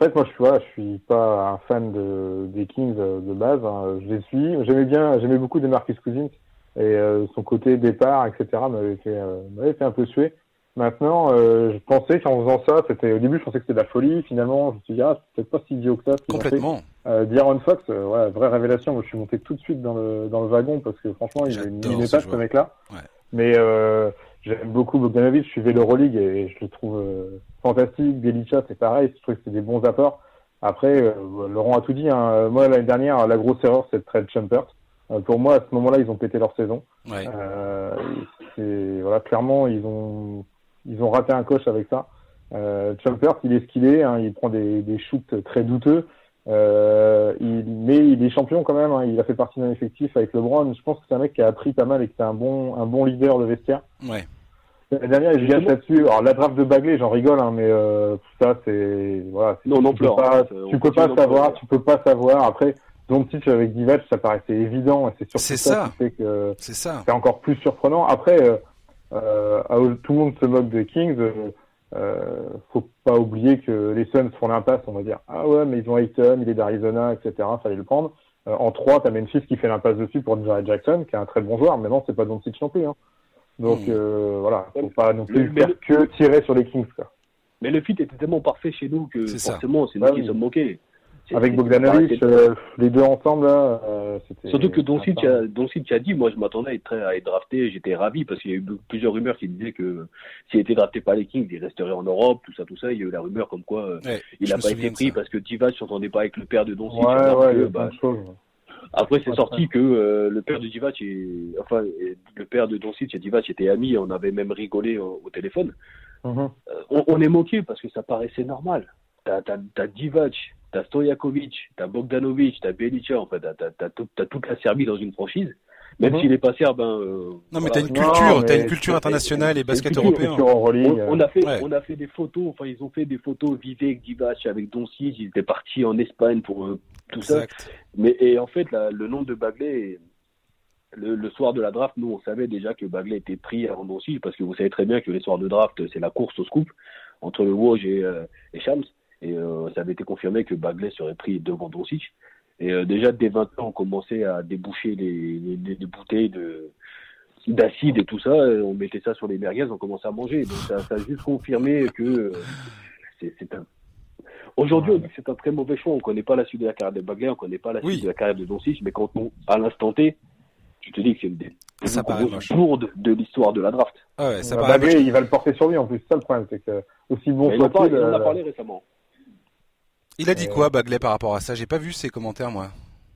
En fait, moi, je suis, voilà, je suis pas un fan de, des Kings de base. hein. Je les suis. J'aimais bien, j'aimais beaucoup Demarcus Cousins et euh, son côté départ, etc. m'avait fait, euh, m'avait fait un peu suer. Maintenant, euh, je pensais qu'en faisant ça, c'était au début, je pensais que c'était de la folie. Finalement, je me suis dit, ah, c'est peut-être pas si idiot que ça. Complètement. Euh, D'Aaron Fox, euh, ouais, vraie révélation. Moi, je suis monté tout de suite dans le, dans le wagon parce que franchement, il est une une ce mec-là. Ouais. Mais euh, j'aime beaucoup Bogdanovic. Je suivais l'Euroleague et je le trouve euh, fantastique. Belicha, c'est pareil. Je trouve que c'est des bons apports. Après, euh, Laurent a tout dit. Hein. Moi, l'année dernière, la grosse erreur, c'est le trade Chumpert. Euh, pour moi, à ce moment-là, ils ont pété leur saison. Ouais. Euh, voilà, clairement, ils ont, ils ont raté un coche avec ça. Euh, Chumpert, il est ce qu'il est, hein, il prend des, des shoots très douteux, euh, il, mais il est champion quand même. hein, il a fait partie d'un effectif avec LeBron. Je pense que c'est un mec qui a appris pas mal et qui est un bon, un bon leader de vestiaire. Ouais. La dernière, il se gâche là-dessus. Alors la draft de Bagley, j'en rigole, hein, mais euh, ça, c'est voilà. Non, non, tu peux pas, hein, tu peux pas savoir, tu peux pas savoir. Après, Doncic avec Divac, ça paraissait évident, et c'est surtout C'est ça, ça. qui fait que C'est ça. c'est encore plus surprenant. Après, euh, euh, tout le monde se moque des Kings. Euh, euh, faut pas oublier que les Suns font l'impasse. On va dire ah ouais, mais ils ont Ayton, il est d'Arizona, etc. Fallait le prendre. Euh, en 3, t'as Memphis qui fait l'impasse dessus pour Jared Jackson, qui est un très bon joueur. Mais non, c'est pas Doncic non plus. Hein. Donc Mm. euh, voilà, faut pas non plus faire que tirer sur les Kings. Quoi. Mais le fit était tellement parfait chez nous que forcément, c'est nous Bah qui oui. sommes moqués. Avec Bogdanovic, euh, les deux ensemble, là, euh, c'était. Surtout que Doncic a, Doncic a dit, moi je m'attendais à être, à être drafté, j'étais ravi parce qu'il y a eu plusieurs rumeurs qui disaient que s'il était drafté par les Kings, il resterait en Europe, tout ça, tout ça. Il y a eu la rumeur comme quoi euh, Ouais, il n'a pas été pris parce que Divac s'entendait pas avec le père de Doncic. Ouais, ouais, que, il y a bah, plein de choses. Après, c'est sorti que euh, le père de Divac et enfin et le père de Doncic et Divac étaient amis, et on avait même rigolé au, au téléphone. Mhm. Euh, on, on est moqué parce que ça paraissait normal. T'as Divac, t'as Stojakovic, t'as Bogdanovic, t'as Belicha, en fait, t'as t'as t'as tout- t'as toute la Serbie dans une franchise. Même Mhm. s'il est pas serbe, hein, euh, Non, mais voilà. t'as une Non, culture, mais t'as une culture internationale et basket européen. Euroleague, On, on a fait, Ouais. on a fait des photos. Enfin, ils ont fait des photos vivées avec Divac, avec Doncic. Ils étaient partis en Espagne pour euh, tout ça. Mais et en fait, la- le nom de Bagley, le, soir de la draft, nous, on savait déjà que Bagley était pris avant Doncic, parce que vous savez très bien que les soirs de draft, c'est la course au scoop entre le Woj et, euh, et Shams. Et euh, ça avait été confirmé que Bagley serait pris devant Doncic. Et euh, déjà, dès 20 ans, on commençait à déboucher les, les, les bouteilles de d'acide et tout ça, on mettait ça sur les merguez, on commençait à manger. Donc ça, ça a juste confirmé que c'est un Aujourd'hui, on dit que c'est un très mauvais choix. On ne connaît pas la suite de la carrière de Bagley, on ne connaît pas la suite de la carrière de Doncic, mais quand on, à l'instant T, je te dis que c'est une des ça plus lourdes de l'histoire de la draft. Ah ouais, ça bah, Bagley, il va le porter sur lui en plus. C'est ça le problème, c'est que aussi bon soit il, il en a euh, parlé récemment. Il a dit quoi, Bagley, par rapport à ça? J'ai pas vu ses commentaires, moi.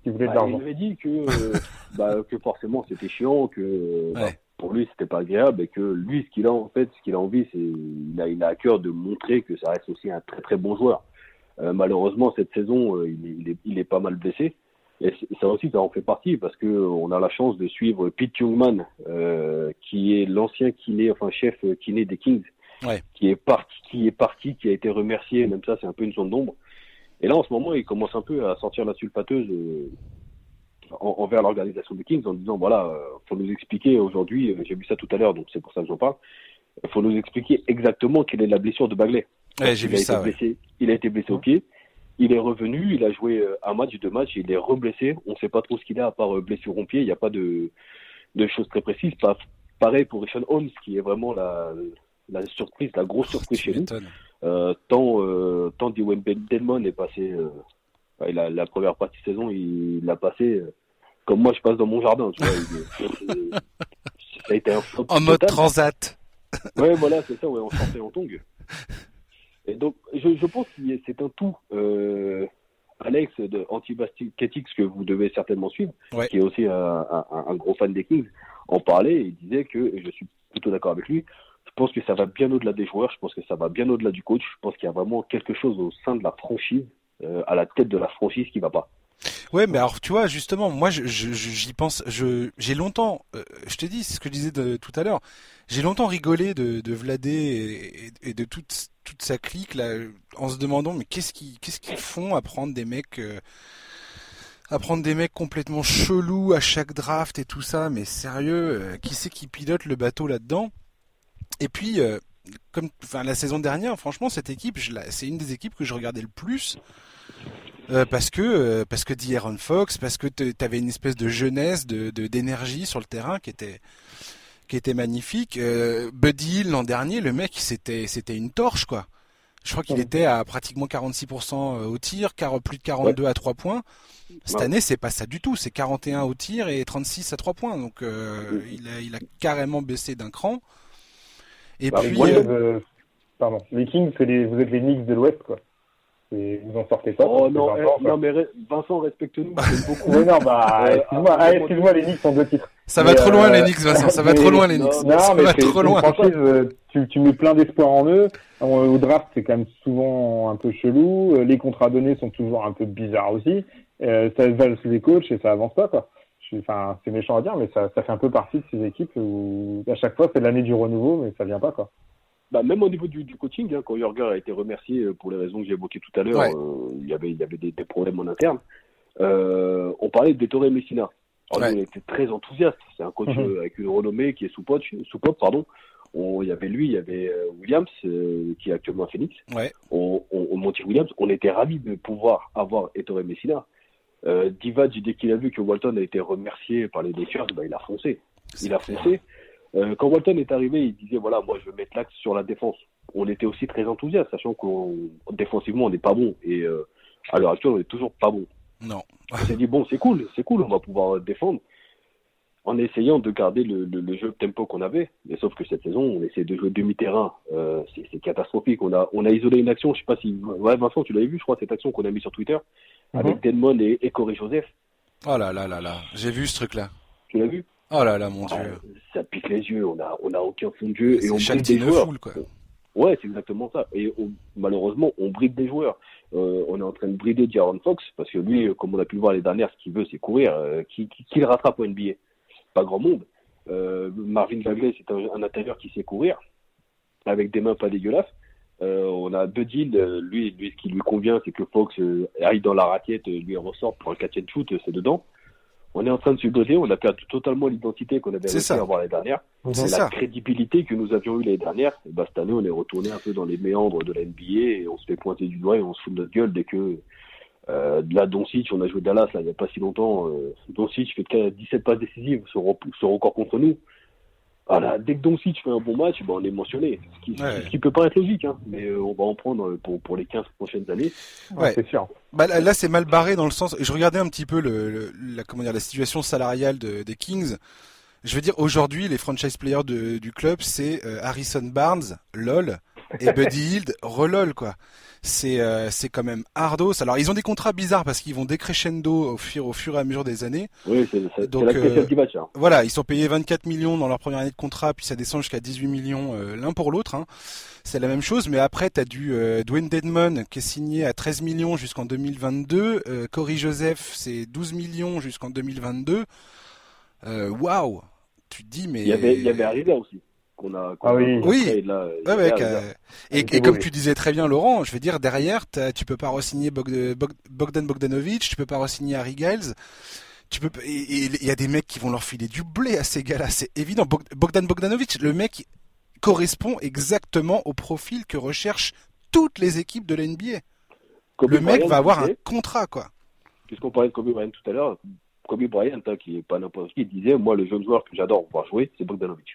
Il, voulait bah, il avait dit que, euh, bah, que forcément c'était chiant, que bah, pour lui c'était pas agréable et que lui, ce qu'il a en fait, ce qu'il a envie, c'est il a, il a à cœur de montrer que ça reste aussi un très très bon joueur. Euh, malheureusement, cette saison, euh, il, est, il, est, pas mal blessé. Et ça aussi, ça en fait partie parce que on a la chance de suivre Pete Youngman, euh, qui est l'ancien kiné, enfin chef kiné des Kings, ouais. qui est parti, qui est parti, qui a été remercié. Même ça, c'est un peu une zone d'ombre. Et là, en ce moment, il commence un peu à sortir la sulpateuse euh, envers l'organisation des Kings en disant voilà, euh, faut nous expliquer aujourd'hui. J'ai vu ça tout à l'heure, donc c'est pour ça que j'en parle. Il faut nous expliquer exactement quelle est la blessure de Bagley. Ouais, j'ai vu ça. Blessé, Il a été blessé au pied. Il est revenu, il a joué euh, un match, deux matchs, il est reblessé. On ne sait pas trop ce qu'il a à part euh, blessure au pied. Il n'y a pas de, de choses très précises. Pas, pareil pour Richard Holmes, qui est vraiment la, la surprise, la grosse surprise chez nous. Euh, tant, euh, tant Dwayne Delmon est passé, euh, la, la, première partie de saison, il l'a passé comme moi je passe dans mon jardin. Tu vois, il, ça a été un En mode transat. ouais, voilà, c'est ça, ouais, on sortait en tongue. Et donc, je, je pense que c'est un tout. Euh, Alex de Antibasticatics, que vous devez certainement suivre, qui est aussi un, un, un, gros fan des Kings, en parlait et disait que, et je suis plutôt d'accord avec lui, je pense que ça va bien au-delà des joueurs, je pense que ça va bien au-delà du coach, je pense qu'il y a vraiment quelque chose au sein de la franchise, euh, à la tête de la franchise qui va pas. Ouais, mais alors tu vois, justement, moi, j'y je, je, pense. Je j'ai longtemps, euh, je te dis, ce que je disais de, tout à l'heure. J'ai longtemps rigolé de, de Vladé et, et, de toute toute sa clique là, en se demandant mais qu'est-ce qu'ils qu'est-ce qu'ils font à prendre des mecs. Euh, à prendre des mecs complètement chelous à chaque draft et tout ça, mais sérieux, euh, qui c'est qui pilote le bateau là-dedans? Et puis, comme, enfin, la saison dernière, franchement, cette équipe, c'est une des équipes que je regardais le plus euh, parce que euh, parce que d'Aaron Fox, parce que tu avais une espèce de jeunesse, de d'énergie sur le terrain qui était qui était magnifique. Euh, Buddy Hill l'an dernier, le mec, c'était c'était une torche quoi. Je crois qu'il était à pratiquement 46% au tir, plus de 42 à 3 points. Cette année, c'est pas ça du tout. C'est 41 au tir et 36 à 3 points. Donc, il, a, il a carrément baissé d'un cran. Et bah, puis. pardon. Les Kings, les, vous êtes les Knicks de l'Ouest, quoi vous en sortez pas. Oh non, eh, non mais Vincent, respecte-nous. beaucoup. non, bah, euh, excuse-moi, ah, excuse-moi, les Knicks sont deux titres. Ça va trop loin, euh, les Knicks, Vincent. Ça va trop loin, les Knicks. Non, ça mais va trop loin. Franchise, euh, tu, tu mets plein d'espoir en eux. Au draft, c'est quand même souvent un peu chelou. Les contrats donnés sont toujours un peu bizarres aussi. Euh, ça va les coachs et ça avance pas, quoi. Enfin, c'est méchant à dire, mais ça, ça fait un peu partie de ces équipes où à chaque fois c'est l'année du renouveau, mais ça vient pas, quoi bah, même au niveau du, du coaching, hein, quand Jorger a été remercié euh, pour les raisons que j'ai évoquées tout à l'heure, euh, il y avait, il y avait des, des problèmes en interne. Euh, on parlait de Torre Messina. Alors, ouais. On était très enthousiaste. C'est un coach -hmm. avec une renommée qui est sous pop, sous pop pardon. On, il y avait lui, il y avait Williams qui est actuellement à Phoenix. Ouais. On, on, on Monty Williams. On était ravis de pouvoir avoir Ettore Messina. Euh, Divac, dès qu'il a vu que Walton a été remercié par les Lakers, bah, il a foncé. Il a foncé. Euh, quand Walton est arrivé, il disait voilà, moi je veux mettre l'axe sur la défense. On était aussi très enthousiaste, sachant qu'on défensivement on n'est pas bon et euh, à l'heure actuelle on est toujours pas bon. Non. on s'est dit bon c'est cool, c'est cool, on va pouvoir défendre en essayant de garder le, le, le jeu tempo qu'on avait. Mais sauf que cette saison on essaie de jouer demi-terrain, euh, c'est catastrophique. On a on a isolé une action, je sais pas si ouais Vincent tu l'avais vu, je crois cette action qu'on a mis sur Twitter mm -hmm. avec Denmon et, et Corey Joseph. Oh là là là là, j'ai vu ce truc là. Tu l'as vu? Oh là là, mon Dieu. Ah, ça pique les yeux, on a, on a aucun fond de jeu. Et on bride des joueurs. Foule, quoi. Ouais, c'est exactement ça. Et on, malheureusement, on bride des joueurs. Euh, on est en train de brider Jaron Fox, parce que lui, comme on a pu le voir les dernières, ce qu'il veut, c'est courir. Euh, qui, qui, qui, le rattrape au NBA Pas grand monde. Euh, Marvin Bagley, c'est un, un, intérieur qui sait courir, avec des mains pas dégueulasses. Euh, on a deux deals. Lui, lui, ce qui lui convient, c'est que Fox aille dans la raquette, lui ressort pour un catch and shoot, c'est dedans on est en train de se doter, on a perdu totalement l'identité qu'on avait réussi à avoir l'année dernière. C'est la ça. crédibilité que nous avions eue l'année dernière, et bah, cette année, on est retourné un peu dans les méandres de la NBA et on se fait pointer du doigt et on se fout de notre gueule dès que euh, là, Doncic, on a joué Dallas là, il n'y a pas si longtemps. Euh, Doncic fait que 17 passes décisives sur, sur record contre nous. Voilà, dès que Doncic fait un bon match, bah, on est mentionné. Ce qui, Ouais. ce qui peut pas être logique, hein, mais euh, on va en prendre pour, pour les 15 prochaines années. Ouais. C'est sûr. Bah, là, là, c'est mal barré dans le sens. Je regardais un petit peu le, le- la comment dire la situation salariale de- des Kings. Je veux dire, aujourd'hui, les franchise players de- du club, c'est euh, Harrison Barnes, lol, et Buddy Hield, relol quoi. C'est euh, c'est quand même hardos. Alors, ils ont des contrats bizarres parce qu'ils vont décrescendo au fur, au fur et à mesure des années. Oui, c'est la spéciale euh, du match. Hein. Voilà, ils sont payés 24 millions dans leur première année de contrat, puis ça descend jusqu'à 18 millions euh, l'un pour l'autre. hein. C'est la même chose, mais après, tu as du euh, Dwayne Dedmon qui est signé à 13 millions jusqu'en 2022. Euh, Corey Joseph, c'est 12 millions jusqu'en 2022. Euh, Waouh Tu te dis, mais... Il y avait, il y avait Arriva aussi. Qu'on a, qu'on Ah oui. a là. Ouais, ouais, et, comme tu disais très bien, Laurent, je veux dire, derrière, tu peux pas re-signer Bog- Bog- Bogdan Bogdanovic, tu peux pas re-signer Harry Giles. Tu peux, il y a des mecs qui vont leur filer du blé à ces gars-là, c'est évident. Bog- Bogdan Bogdanovic, le mec correspond exactement au profil que recherchent toutes les équipes de l'NBA. Kobe Le mec Bryant, va avoir un contrat, quoi. Puisqu'on parlait de Kobe Bryant tout à l'heure, Kobe Bryant, hein, qui est pas n'importe qui, disait Moi, le jeune joueur que j'adore voir jouer, c'est Bogdanovic.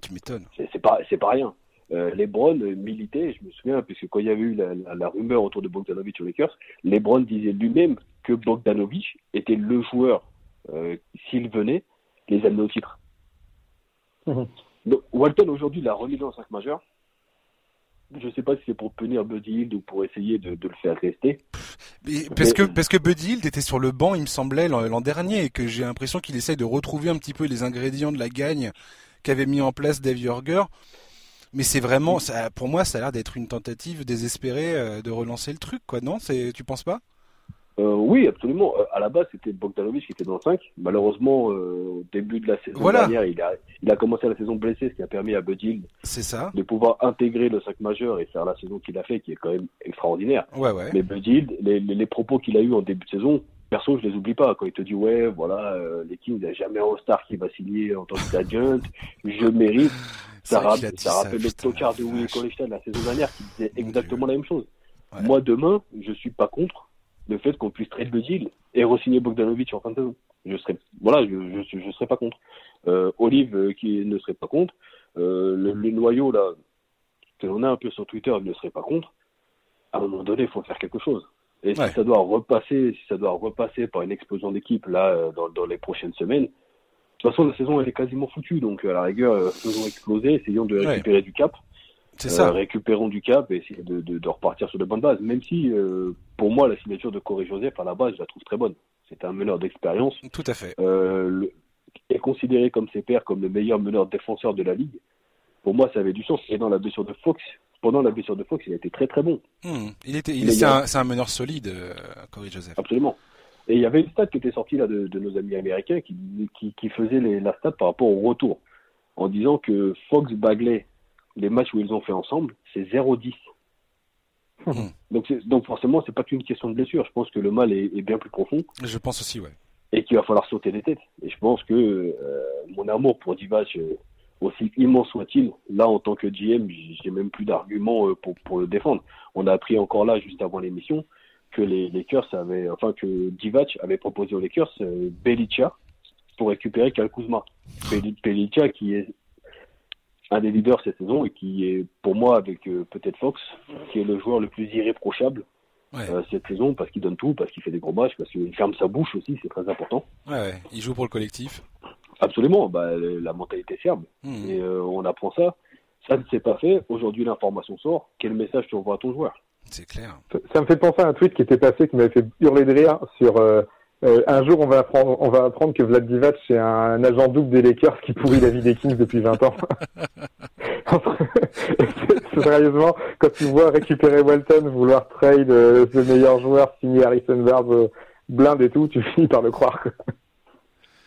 Tu m'étonnes. C'est pas, c'est pas rien. Euh, LeBron militait, je me souviens, puisque quand il y avait eu la, la- la rumeur autour de Bogdanovic aux Lakers, LeBron disait lui-même que Bogdanovic était le joueur, euh, s'il venait, les amener au titre. Mhm. Donc, Walton, aujourd'hui, l'a remis dans le 5 majeur. Je ne sais pas si c'est pour punir Buddy Hield ou pour essayer de, de le faire rester. Parce Mais- que parce que Buddy Hield était sur le banc, il me semblait l'an l'an dernier, et que j'ai l'impression qu'il essaye de retrouver un petit peu les ingrédients de la gagne qu'avait mis en place Dave Yorger. Mais c'est vraiment, ça, pour moi, ça a l'air d'être une tentative désespérée euh, de relancer le truc, quoi. Non, c'est, tu penses pas? Euh, oui, absolument. Euh, à la base, c'était Bogdanovic qui était dans le 5. Malheureusement, euh, au début de la saison Voilà. dernière, il a, il a commencé la saison blessé, ce qui a permis à ça. de pouvoir intégrer le 5 majeur et faire la saison qu'il a fait, qui est quand même extraordinaire. Ouais, ouais. Mais Buddy Hield, les, les, les propos qu'il a eu en début de saison, perso, je les oublie pas. Quand il te dit, ouais, voilà, euh, les Kings, il n'y a jamais un star qui va signer en tant qu'agent, je mérite. Ça, vrai ra- qu'il a dit ça rappelle le tocard de la Will vache. Collister la saison dernière qui disait exactement la même chose. Ouais. Moi, demain, je suis pas contre le fait qu'on puisse trade Buddy Hield et re-signer Bogdanovic en fin de saison. Je serais, voilà, je, je, je serais pas contre. Euh, Olive, euh, qui ne serait pas contre. Le, le noyau, là, que l'on a un peu sur Twitter, ne serait pas contre. À un moment donné, il faut faire quelque chose. Et si ça doit repasser, si ça doit repasser par une explosion d'équipe, là, euh, dans, dans les prochaines semaines, de toute façon, la saison, elle est quasiment foutue. Donc, à la rigueur, euh, faisons exploser, essayons de Ouais. récupérer du cap. C'est Euh, ça. récupérons du cap et essayer de, de, de repartir sur de bonnes bases. Même si, euh, pour moi, la signature de Corey Joseph, à la base, je la trouve très bonne. C'est un meneur d'expérience. Tout à fait. Euh, le- est considéré comme ses pairs comme le meilleur meneur défenseur de la ligue. Pour moi, ça avait du sens. Et dans la blessure de Fox, pendant la blessure de Fox, il a été très très bon. Hmm. Il était, il, c'est un, meneur solide, euh, Corey Joseph. Absolument. Et il y avait une stat qui était sortie là de, de nos amis américains qui, qui, qui faisait les, la stat par rapport au retour, en disant que Fox Bagley, les matchs où ils ont fait ensemble, c'est 0-10. Hmm. Donc, donc forcément, c'est pas qu'une question de blessure. Je pense que le mal est, est bien plus profond Je pense aussi, ouais. et qu'il va falloir sauter des têtes. Et je pense que euh, mon amour pour Divac, euh, aussi immense soit-il, là en tant que GM, j'ai même plus d'arguments euh, pour, pour le défendre. On a appris encore là, juste avant l'émission, que les Lakers avaient, enfin que Divac avait proposé aux Lakers euh, Belicia pour récupérer Kyle Kuzma. Beli- Belicia qui est un des leaders cette saison et qui est pour moi avec euh, peut-être Fox, qui est le joueur le plus irréprochable Ouais. euh, cette saison parce qu'il donne tout, parce qu'il fait des gros matchs, parce qu'il ferme sa bouche aussi, c'est très important. ouais, ouais. Il joue pour le collectif. Absolument, bah, la mentalité serbe. Hmm. Et euh, on apprend ça. Ça ne s'est pas fait. Aujourd'hui, l'information sort. Quel message tu envoies à ton joueur? C'est clair. Ça- Ça me fait penser à un tweet qui était passé qui m'avait fait hurler de rire sur euh, euh, un jour on va apprendre on va apprendre que Vlad Divac c'est un agent double des Lakers qui pourrit la vie des Kings depuis 20 ans. Sérieusement, quand tu vois récupérer Walton, vouloir trade euh, le meilleur joueur, signer Harrison Barnes, euh, blind et tout, tu finis par le croire.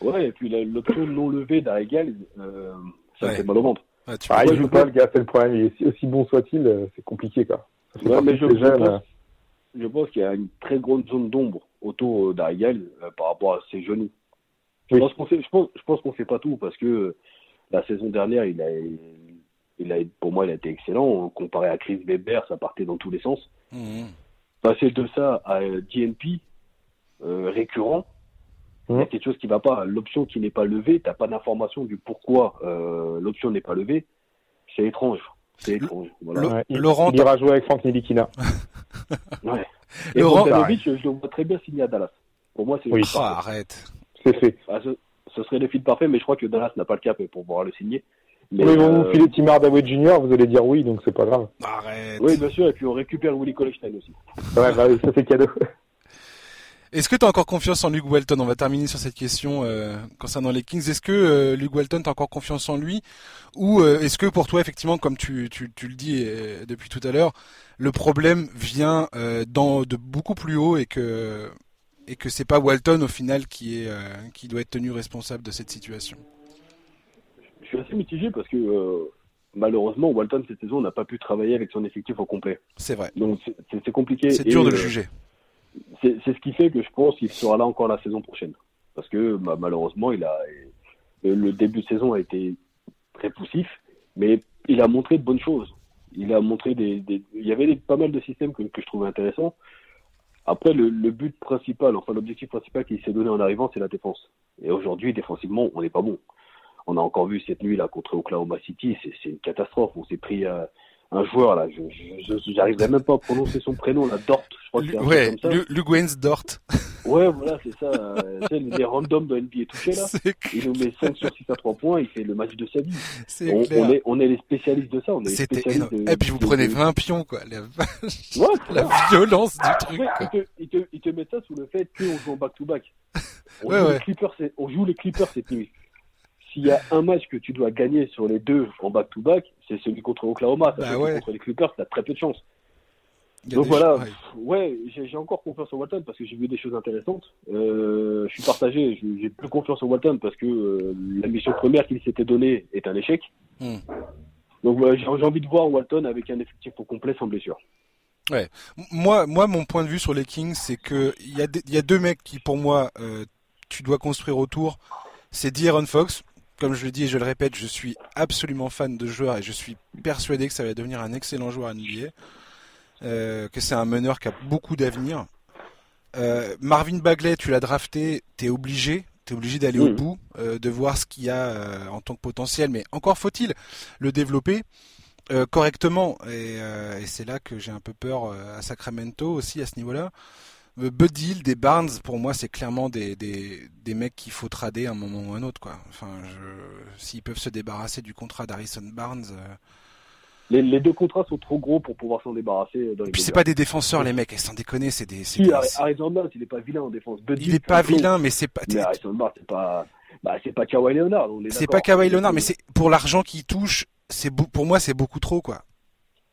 Ouais, et puis l'option non levée d'Aregal, euh, ça Ouais. fait mal au ventre. Ah, tu Ah, il joue pas le gars, c'est le problème. Il est aussi, aussi bon soit-il, euh, c'est compliqué quoi. Ouais, mais je, ces je jeunes, euh, pense, je pense qu'il y a une très grande zone d'ombre autour euh, par rapport à ses genoux. Je pense qu'on fait, je pense, je pense qu'on fait pas tout parce que la saison dernière, il a, il a, pour moi, il a été excellent. Comparé à Chris Weber, ça partait dans tous les sens. Mhm. Passer de ça à DNP euh, récurrent, il y a quelque chose qui va pas. L'option qui n'est pas levée, t'as pas d'information du pourquoi euh, l'option n'est pas levée. C'est étrange. C'est étrange. Voilà. Ouais, il, Laurent, il ira jouer avec Frank Nilikina. Ouais. Et Laurent- Bogdanovic, je, je le vois très bien signé à Dallas. Pour moi, c'est Oui. Oh, arrête. C'est fait. Ah, ce, ce serait le fit parfait, mais je crois que Dallas n'a pas le cap pour pouvoir le signer. Mais, oui, vont euh, vous filer Tim Hardaway Jr., vous allez dire oui, donc c'est pas grave. Arrête. oui, bien sûr, et puis on récupère Willie Colestein aussi. Ouais, bah ça c'est cadeau. Est-ce que tu as encore confiance en Luke Walton? On va terminer sur cette question euh, concernant les Kings. Est-ce que euh, Luke Walton, tu as encore confiance en lui? Ou euh, est-ce que pour toi, effectivement, comme tu, tu, tu le dis depuis tout à l'heure, le problème vient dans, de beaucoup plus haut et que, et que c'est pas Walton au final qui, est, qui doit être tenu responsable de cette situation? Je suis assez mitigé parce que malheureusement, Walton cette saison n'a pas pu travailler avec son effectif au complet. C'est vrai. Donc c'est- compliqué. C'est dur de le juger. C'est ce qui fait que je pense qu'il sera là encore la saison prochaine. Parce que bah, malheureusement, il a le, début de saison a été très poussif, mais il a montré de bonnes choses. Il a montré des, il y avait pas mal de systèmes que, que je trouvais intéressants. Après, le, le but principal, enfin l'objectif principal qu'il s'est donné en arrivant, c'est la défense. Et aujourd'hui, défensivement, on n'est pas bon. On a encore vu cette nuit là contre Oklahoma City, c'est une catastrophe. On s'est pris euh, un joueur là, je je- je- j'arriverai même pas à prononcer son prénom, là, Dort, je crois que c'est Ouais, comme ça. Dort. Ouais, voilà, c'est ça. sais, les randoms de NBA touchés là. C'est Il nous met 5 sur 6 à 3 points, il fait le match de sa vie. c'est On, on est, on est les spécialistes de ça. On est les spécialistes de- Et puis vous de- prenez de- 20 pions, quoi. La. Ouais, c'est violence du truc, quoi. ils, te, ils, te, mettent ça sous le fait qu'on joue en. On, Ouais, joue ouais. Les Clippers, c'est- on joue les Clippers cette nuit. S'il y a un match que tu dois gagner sur les deux en back-to-back, c'est celui contre Oklahoma. Bah ouais. Contre les Clippers, t'as très peu de chance. Donc voilà, choses- ouais. ouais, j'ai encore confiance en Walton parce que j'ai vu des choses intéressantes. Euh, je suis partagé, j'ai plus confiance en Walton parce que euh, la mission première qu'il s'était donnée est un échec. Hmm. Donc voilà, j'ai envie de voir Walton avec un effectif au complet sans blessure. Moi, moi, mon point de vue sur les Kings, c'est que y il y a deux mecs qui, pour moi, euh, tu dois construire autour. C'est D'Aaron Fox. Comme je le dis et je le répète, je suis absolument fan de joueur et je suis persuadé que ça va devenir un excellent joueur NBA. Euh, que c'est un meneur qui a beaucoup d'avenir. Euh, Marvin Bagley, tu l'as drafté, t'es obligé, t'es obligé d'aller au bout, euh, de voir ce qu'il y a en tant que potentiel, mais encore faut-il le développer correctement. Et, et c'est là que j'ai un peu peur à Sacramento aussi à ce niveau-là. Euh, Bud Hill, des Barnes, pour moi, c'est clairement des, des, des mecs qu'il faut trader à un moment ou un autre. Quoi. Enfin, s'ils peuvent se débarrasser du contrat d'Harrison Barnes. euh, Les, les deux contrats sont trop gros pour pouvoir s'en débarrasser dans les Et puis c'est pas des défenseurs, les mecs. Sans déconner, c'est des. Si, des- Har- Harrison Barnes, il est pas vilain en défense. Buddy, Il est pas vilain, mais c'est pas. Mais Harrison Barnes, c'est pas, bah, c'est pas Kawhi Leonard. on est C'est pas Kawhi Leonard, mais c'est pour l'argent qu'il touche. C'est pour moi, c'est beaucoup trop quoi.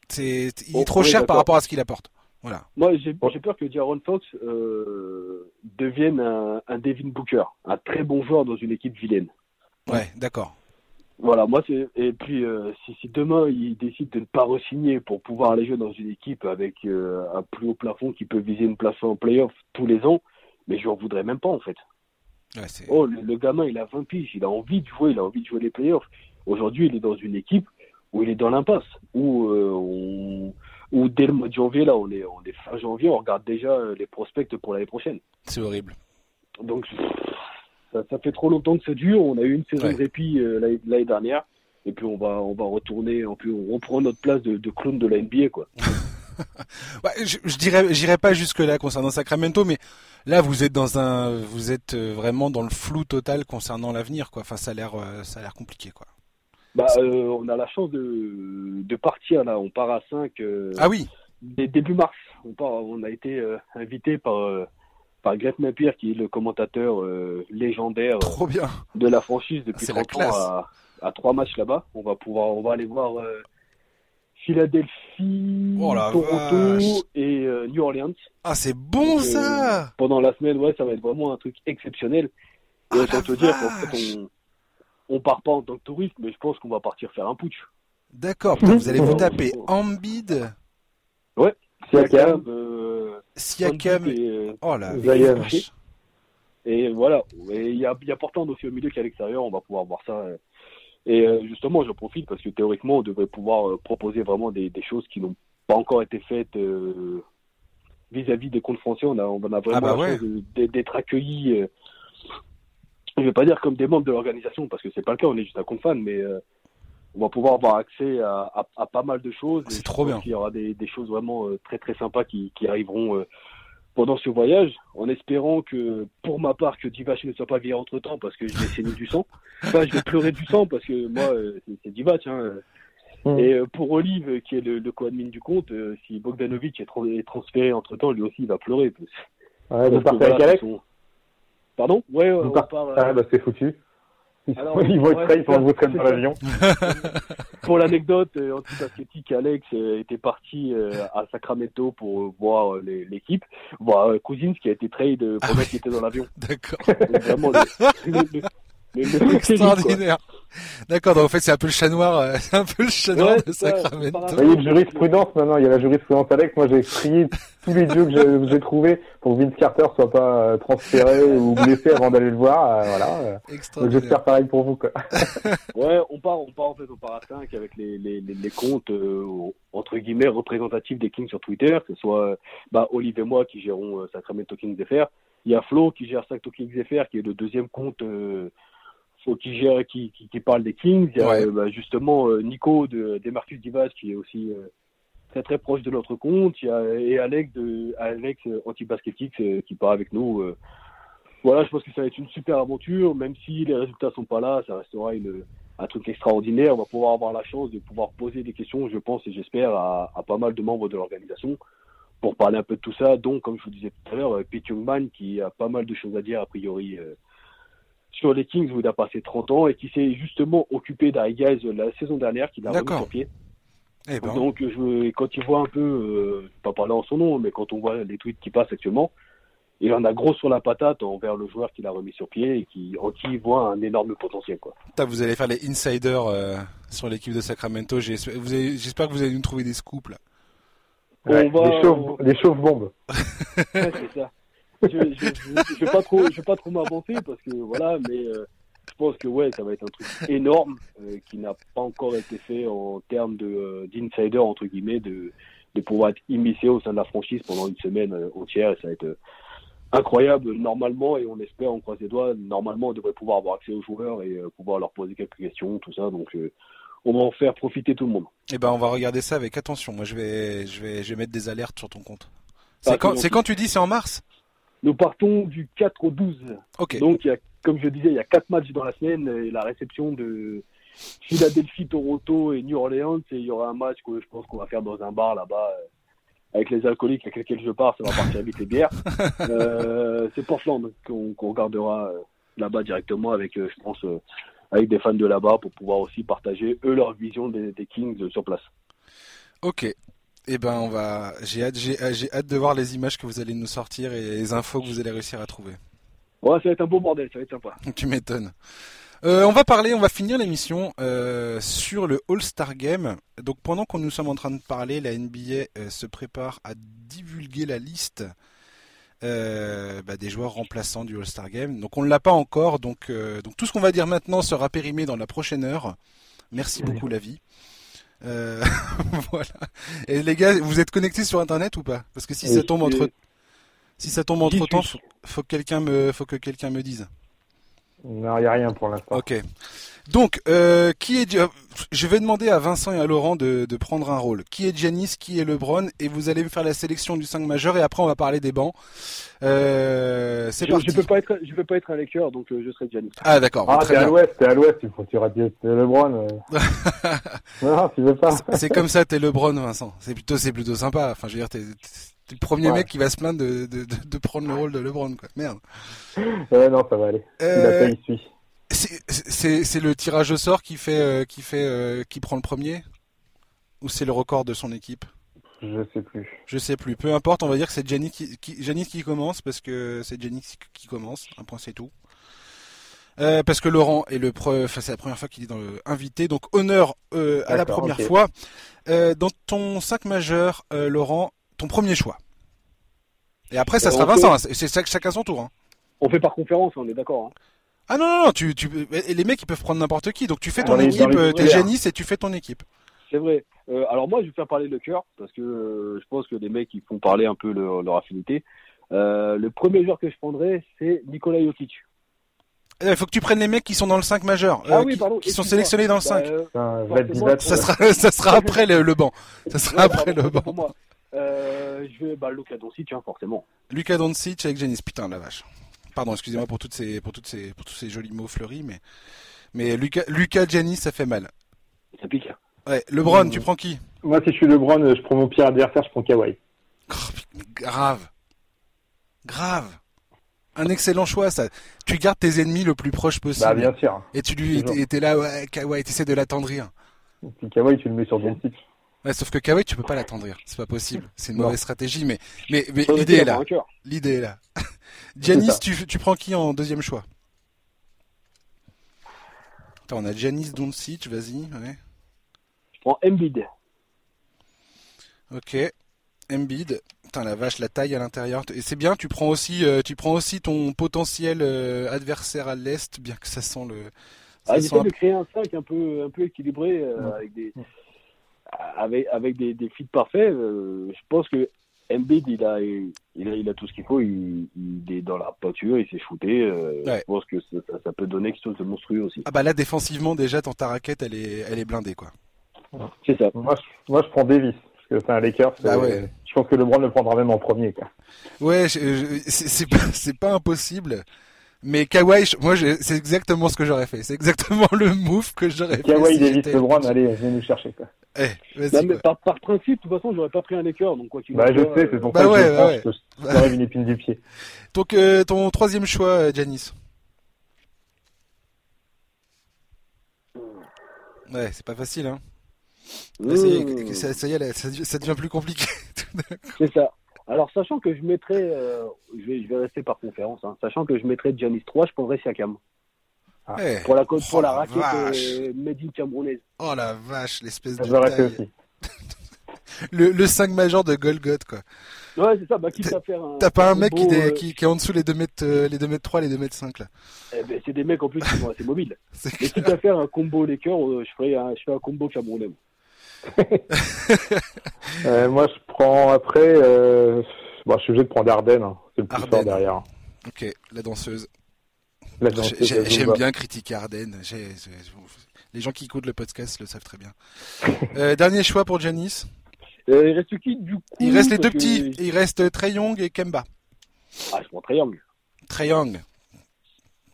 C'est il est trop cher par rapport à ce qu'il apporte. Voilà. Moi, j'ai peur que Jaron Fox euh, devienne un, un Devin Booker, un très bon joueur dans une équipe vilaine. Ouais, d'accord. Voilà, moi et puis euh, si, si demain il décide de ne pas re-signer pour pouvoir aller jouer dans une équipe avec euh, un plus haut plafond qui peut viser une place en playoff tous les ans, mais je n'en voudrais même pas en fait. Ouais, Oh, le, le gamin il a 20 piges, il a envie de jouer, il a envie de jouer les playoffs. Aujourd'hui, il est dans une équipe où il est dans l'impasse, où on où dès le mois de janvier là, on est on est fin janvier, on regarde déjà euh, les prospects pour l'année prochaine. c'est horrible. Donc ça, ça fait trop longtemps que ça dure. On a eu une saison Ouais. de répit euh, l'année- dernière. Et puis on va on va retourner, on, peut, on reprend notre place de, de clown de la NBA quoi. Ouais, je, je dirais, j'irai pas jusque là concernant Sacramento, mais là vous êtes dans un, vous êtes euh, vraiment dans le flou total concernant l'avenir quoi. Enfin, ça a l'air, ça a l'air compliqué quoi. Bah euh, on a la chance de, de partir là. On part à 5 Ah oui. début mars. On part, on a été euh, invité par euh, par Greg Napier qui est le commentateur euh, légendaire euh, Trop bien. de la franchise depuis C'est la 30 ans à, à trois matchs là-bas. On va pouvoir, on va aller voir euh, Philadelphie, Oh Toronto vache. et euh, New Orleans. Ah, c'est bon Donc, ça. euh, pendant la semaine, ouais, ça va être vraiment un truc exceptionnel. Et Ah, autant te dire qu'en fait, on, on part pas en tant que touriste, mais je pense qu'on va partir faire un putsch. D'accord. vous allez vous taper Embiid, Siakam. euh, Siakam. Et, euh, Oh vache. Et voilà. Et il y a, y a Portland aussi au milieu qui est à l'extérieur. On va pouvoir voir ça. Et euh, justement, je profite parce que théoriquement, on devrait pouvoir euh, proposer vraiment des, des choses qui n'ont pas encore été faites euh, vis-à-vis des comptes français. On a, on a vraiment Ah bah ouais. d'être accueillis. Je vais pas dire comme des membres de l'organisation parce que c'est pas le cas. On est juste un compte fan, mais euh, on va pouvoir avoir accès à, à, à pas mal de choses. C'est trop bien. qu'il y aura des, des choses vraiment euh, très très sympas qui, qui arriveront euh, pendant ce voyage, en espérant que, pour ma part, que Divac ne soit pas viré entre temps parce que je vais saigner du sang. Enfin, je vais pleurer du sang parce que moi, euh, c'est- Divac. Hein. Mm. Et pour Olive, qui est le, le co-admin du compte, euh, si Bogdanovic est, tra- est transféré entre temps, lui aussi il va pleurer. Parce, Ouais, vous partez avec Alex Pardon Ouais, on part. euh, Ah, bah c'est foutu. Ils, Alors, ils vont être prêts, ils vont vous traîner dans l'avion. Pour l'anecdote, euh, Antipathetique, Alex euh, était parti à Sacramento pour voir l'équipe, voir Cousins qui a été trade pour Ah mec qui était dans l'avion. D'accord. Vraiment, le, le, Extraordinaire. D'accord, donc en fait c'est un peu le chat noir, euh, c'est un peu le chat noir Ouais, de Sacramento. c'est Il y a une jurisprudence maintenant, il y a la jurisprudence Alex. Moi j'ai trié tous les dieux que j'ai- trouvés pour que Vince Carter soit pas euh, transféré ou blessé avant d'aller le voir. euh, voilà. euh. Donc Extraordinaire. j'espère pareil pour vous. Quoi. Ouais, on part, on part en fait, part à 5 avec les, les, les, les comptes euh, entre guillemets représentatifs des Kings sur Twitter, que ce soit bah, Olive et moi qui gérons euh, Sacramento Kings FR. Il y a Flo qui gère Sacramento Kings FR, qui est le deuxième compte euh, qui gère, qui, qui, qui parle des Kings. Il y a Ouais. euh, bah, justement euh, Nico de des Marcus Divas qui est aussi euh, très très proche de notre compte. Il y a et Alex de Alex Anti-Basketix qui part avec nous. Voilà, je pense que ça va être une super aventure, même si les résultats sont pas là, ça restera une, un truc extraordinaire. On va pouvoir avoir la chance de pouvoir poser des questions, je pense et j'espère, à, à pas mal de membres de l'organisation pour parler un peu de tout ça. Donc, comme je vous disais tout à l'heure, Pete Youngman qui a pas mal de choses à dire a priori sur les Kings où il a passé 30 ans et qui s'est justement occupé Guys la saison dernière, qui l'a remis sur pied. Eh ben, Donc, je, quand il voit un peu, euh, pas parler en son nom, mais quand on voit les tweets qui passent actuellement, il en a gros sur la patate envers le joueur qu'il a remis sur pied et qui, en qui il voit un énorme potentiel. Quoi. putain, vous allez faire les insiders euh, sur l'équipe de Sacramento. J'espère que vous allez nous trouver des scoops là. Ouais, On va- les chauves, les chauves bombes. Ouais, c'est ça. Je, je, je, vais pas trop, trop m'avancer parce que voilà, mais euh, je pense que ouais, ça va être un truc énorme euh, qui n'a pas encore été fait en termes euh, d'insider entre guillemets, de de pouvoir être immiscé au sein de la franchise pendant une semaine entière. Et ça va être incroyable normalement et on espère, on croise les doigts, normalement on devrait pouvoir avoir accès aux joueurs et euh, pouvoir leur poser quelques questions, tout ça. Donc euh, on va en faire profiter tout le monde. Eh ben, on va regarder ça avec attention. Moi, je vais, je vais, je vais mettre des alertes sur ton compte. C'est quand, c'est quand tu dis c'est en mars? Nous partons du 4 au 12. Ok. Donc, il y a, comme je disais, il y a quatre matchs dans la semaine et la réception de Philadelphie, Toronto et New Orleans. Et il y aura un match que je pense qu'on va faire dans un bar là-bas euh, avec les alcooliques avec lesquels je pars. Ça va partir vite les bières. Euh, c'est Portland qu'on regardera euh, là-bas directement avec, euh, je pense, euh, avec des fans de là-bas pour pouvoir aussi partager eux leur vision des, des Kings euh, sur place. Ok. Eh ben, on va. J'ai hâte, j'ai, j'ai hâte de voir les images que vous allez nous sortir et les infos que vous allez réussir à trouver. Ouais, ça va être un beau bordel, ça va être sympa. Tu m'étonnes. Euh, on va parler, on va finir l'émission euh, sur le All-Star Game. Donc pendant que nous sommes en train de parler, la NBA euh, se prépare à divulguer la liste euh, bah, des joueurs remplaçants du All-Star Game. Donc on ne l'a pas encore, donc, euh, donc tout ce qu'on va dire maintenant sera périmé dans la prochaine heure. Merci beaucoup la vie. Euh, voilà. Et les gars, vous êtes connectés sur Internet ou pas? Parce que si Oui. ça tombe entre si ça tombe entre temps, faut que quelqu'un me faut que quelqu'un me dise. Non, il n'y a rien pour l'instant. Ok. Donc, euh, qui est Je vais demander à Vincent et à Laurent de, de prendre un rôle. Qui est Giannis Qui est LeBron Et vous allez me faire la sélection du 5 majeur et après on va parler des bancs. Euh, c'est parti. je peux pas être, je peux pas être un lecteur, donc euh, je serai Giannis. Ah d'accord. Ah, t'es à l'ouest, t'es à l'ouest, il faut que tu rates LeBron. euh. non, tu veux pas. C'est comme ça, t'es LeBron, Vincent. C'est plutôt, c'est plutôt sympa. Enfin, je veux dire, t'es, t'es le premier Ouais. mec qui va se plaindre de, de, de, de prendre le rôle de LeBron, quoi. Merde. Ouais, non, ça va aller. Il a Euh, il c'est, le tirage au sort qui fait, euh, qui fait, euh, qui prend le premier? Ou c'est le record de son équipe? Je sais plus. Je sais plus. Peu importe, on va dire que c'est Giannis qui, qui, qui commence parce que c'est Giannis qui commence. Un point, c'est tout. Euh, parce que Laurent est le pre... enfin, c'est la première fois qu'il est dans le invité, donc honneur euh, à la première fois. Euh, dans ton 5 majeur, euh, Laurent, ton premier choix. Et après, ça sera Vincent, hein, c'est chacun son tour. hein. On fait par conférence, on est d'accord. Hein. Ah non, non, non, tu, tu, les mecs ils peuvent prendre n'importe qui, donc tu fais ton les- équipe, euh, t'es. Janis et tu fais ton équipe. C'est vrai. Euh, alors moi, je vais faire parler le cœur parce que euh, je pense que les mecs ils font parler un peu leur, leur affinité. Euh, le premier joueur que je prendrais, c'est Nikola Jokic. Il faut que tu prennes les mecs qui sont dans le 5 majeur, ah euh, oui, qui, pardon. qui sont sélectionnés dans le 5. Bah, euh, Putain, forcément, Valdivat, ça, sera, ça sera après le, le banc. Ça sera ouais, après pardon, le banc. pour moi. Euh, je vais bah Luka Doncic, hein, forcément. Lucas Doncic avec Janis, putain la vache. Pardon, excusez-moi pour toutes ces, pour toutes ces, pour tous ces jolis mots fleuris, mais, mais Lucas, Lucas Janis, ça fait mal. Ça pique. Ouais, LeBron, Mmh. tu prends qui? Moi, si je suis LeBron, je prends mon pire adversaire, je prends Kawhi. Oh, grave, grave. Un excellent choix, ça. Tu gardes tes ennemis le plus proche possible. Bah, bien sûr. Et tu lui, et t'es là, ouais, Kawhi, t'essaies de l'attendrir. Puis Kawhi, tu le mets sur Doncic. Ouais, sauf que Kawhi, tu peux pas l'attendrir. C'est pas possible. C'est une Non. mauvaise stratégie, mais, mais, mais Faut l'idée est là. L'idée est là. Giannis, ça. tu, tu prends qui en deuxième choix? Attends, on a Giannis Doncic, vas-y, ouais. Je prends Embiid. Ok. Embiid. Putain, la vache, la taille à l'intérieur. Et c'est bien, tu prends aussi, euh, tu prends aussi ton potentiel euh, adversaire à l'Est, bien que ça sent le... ça Ah, sent un de créer un 5 un peu, un peu équilibré euh, Ouais. avec des, avec, avec des, des fits parfaits. Euh, je pense que Embiid, il a, il a, il a tout ce qu'il faut. Il, il est dans la peinture, il s'est shooté. Euh, Ouais. Je pense que ça, ça- ça peut donner quelque chose de monstrueux aussi. Ah bah là, défensivement, déjà, dans ta raquette, elle est, elle est blindée, quoi. C'est ça. Moi, je, moi, je prends Davis. Parce que c'est un Lakers. Bah euh, ouais. Je pense que LeBron le prendra même en premier, quoi. Ouais, c'est c'est pas, c'est pas impossible. Mais Kawhi, moi, c'est exactement ce que j'aurais fait. C'est exactement le move que j'aurais fait. Kawhi, si Davis, LeBron, allez, venez nous chercher, quoi. Eh, Non, mais par, par principe, de toute façon, j'aurais pas pris un Laker. Donc, quoi qu'il en Bah, je sais, euh, c'est pour Bah ça que ouais, ouais, une épine du pied. Donc, euh, ton troisième choix, euh, Giannis. Ouais, c'est pas facile, hein. Là, ça y est, mmh, ça, ça y est, là, ça, ça devient plus compliqué. C'est ça. Alors, sachant que je mettrais, euh, je, vais, je vais rester par conférence, hein, sachant que je mettrais Giannis 3, je prendrais Siakam. Eh, Pour la, Oh, pour la la raquette vache. euh, made in camerounaise. Oh la vache, l'espèce de taille. aussi. Le, le 5 majeur de Golgoth, quoi. Ouais, c'est ça, bah, quitte à faire un. T'as pas un mec qui, euh, qui, qui est en dessous les 2 mètres, euh, les 2 mètres 3, les 2 mètres 5, là. eh ben, c'est des mecs en plus qui sont assez mobiles. Mais quitte à faire un combo Lakers, euh, je ferais un, je ferais un combo camerounais. Euh, moi, je prends après. Euh... Bon, je suis obligé de prendre Arden. hein. C'est le plus Arden. fort derrière. Ok, la danseuse. La J'aime bien critiquer Arden. Les gens qui écoutent le podcast le savent très bien. Euh, dernier choix pour Janis. Euh, il reste qui du coup Il reste les deux que- petits. Il reste Trey Young et Kemba. Ah, je prends. Trey Young.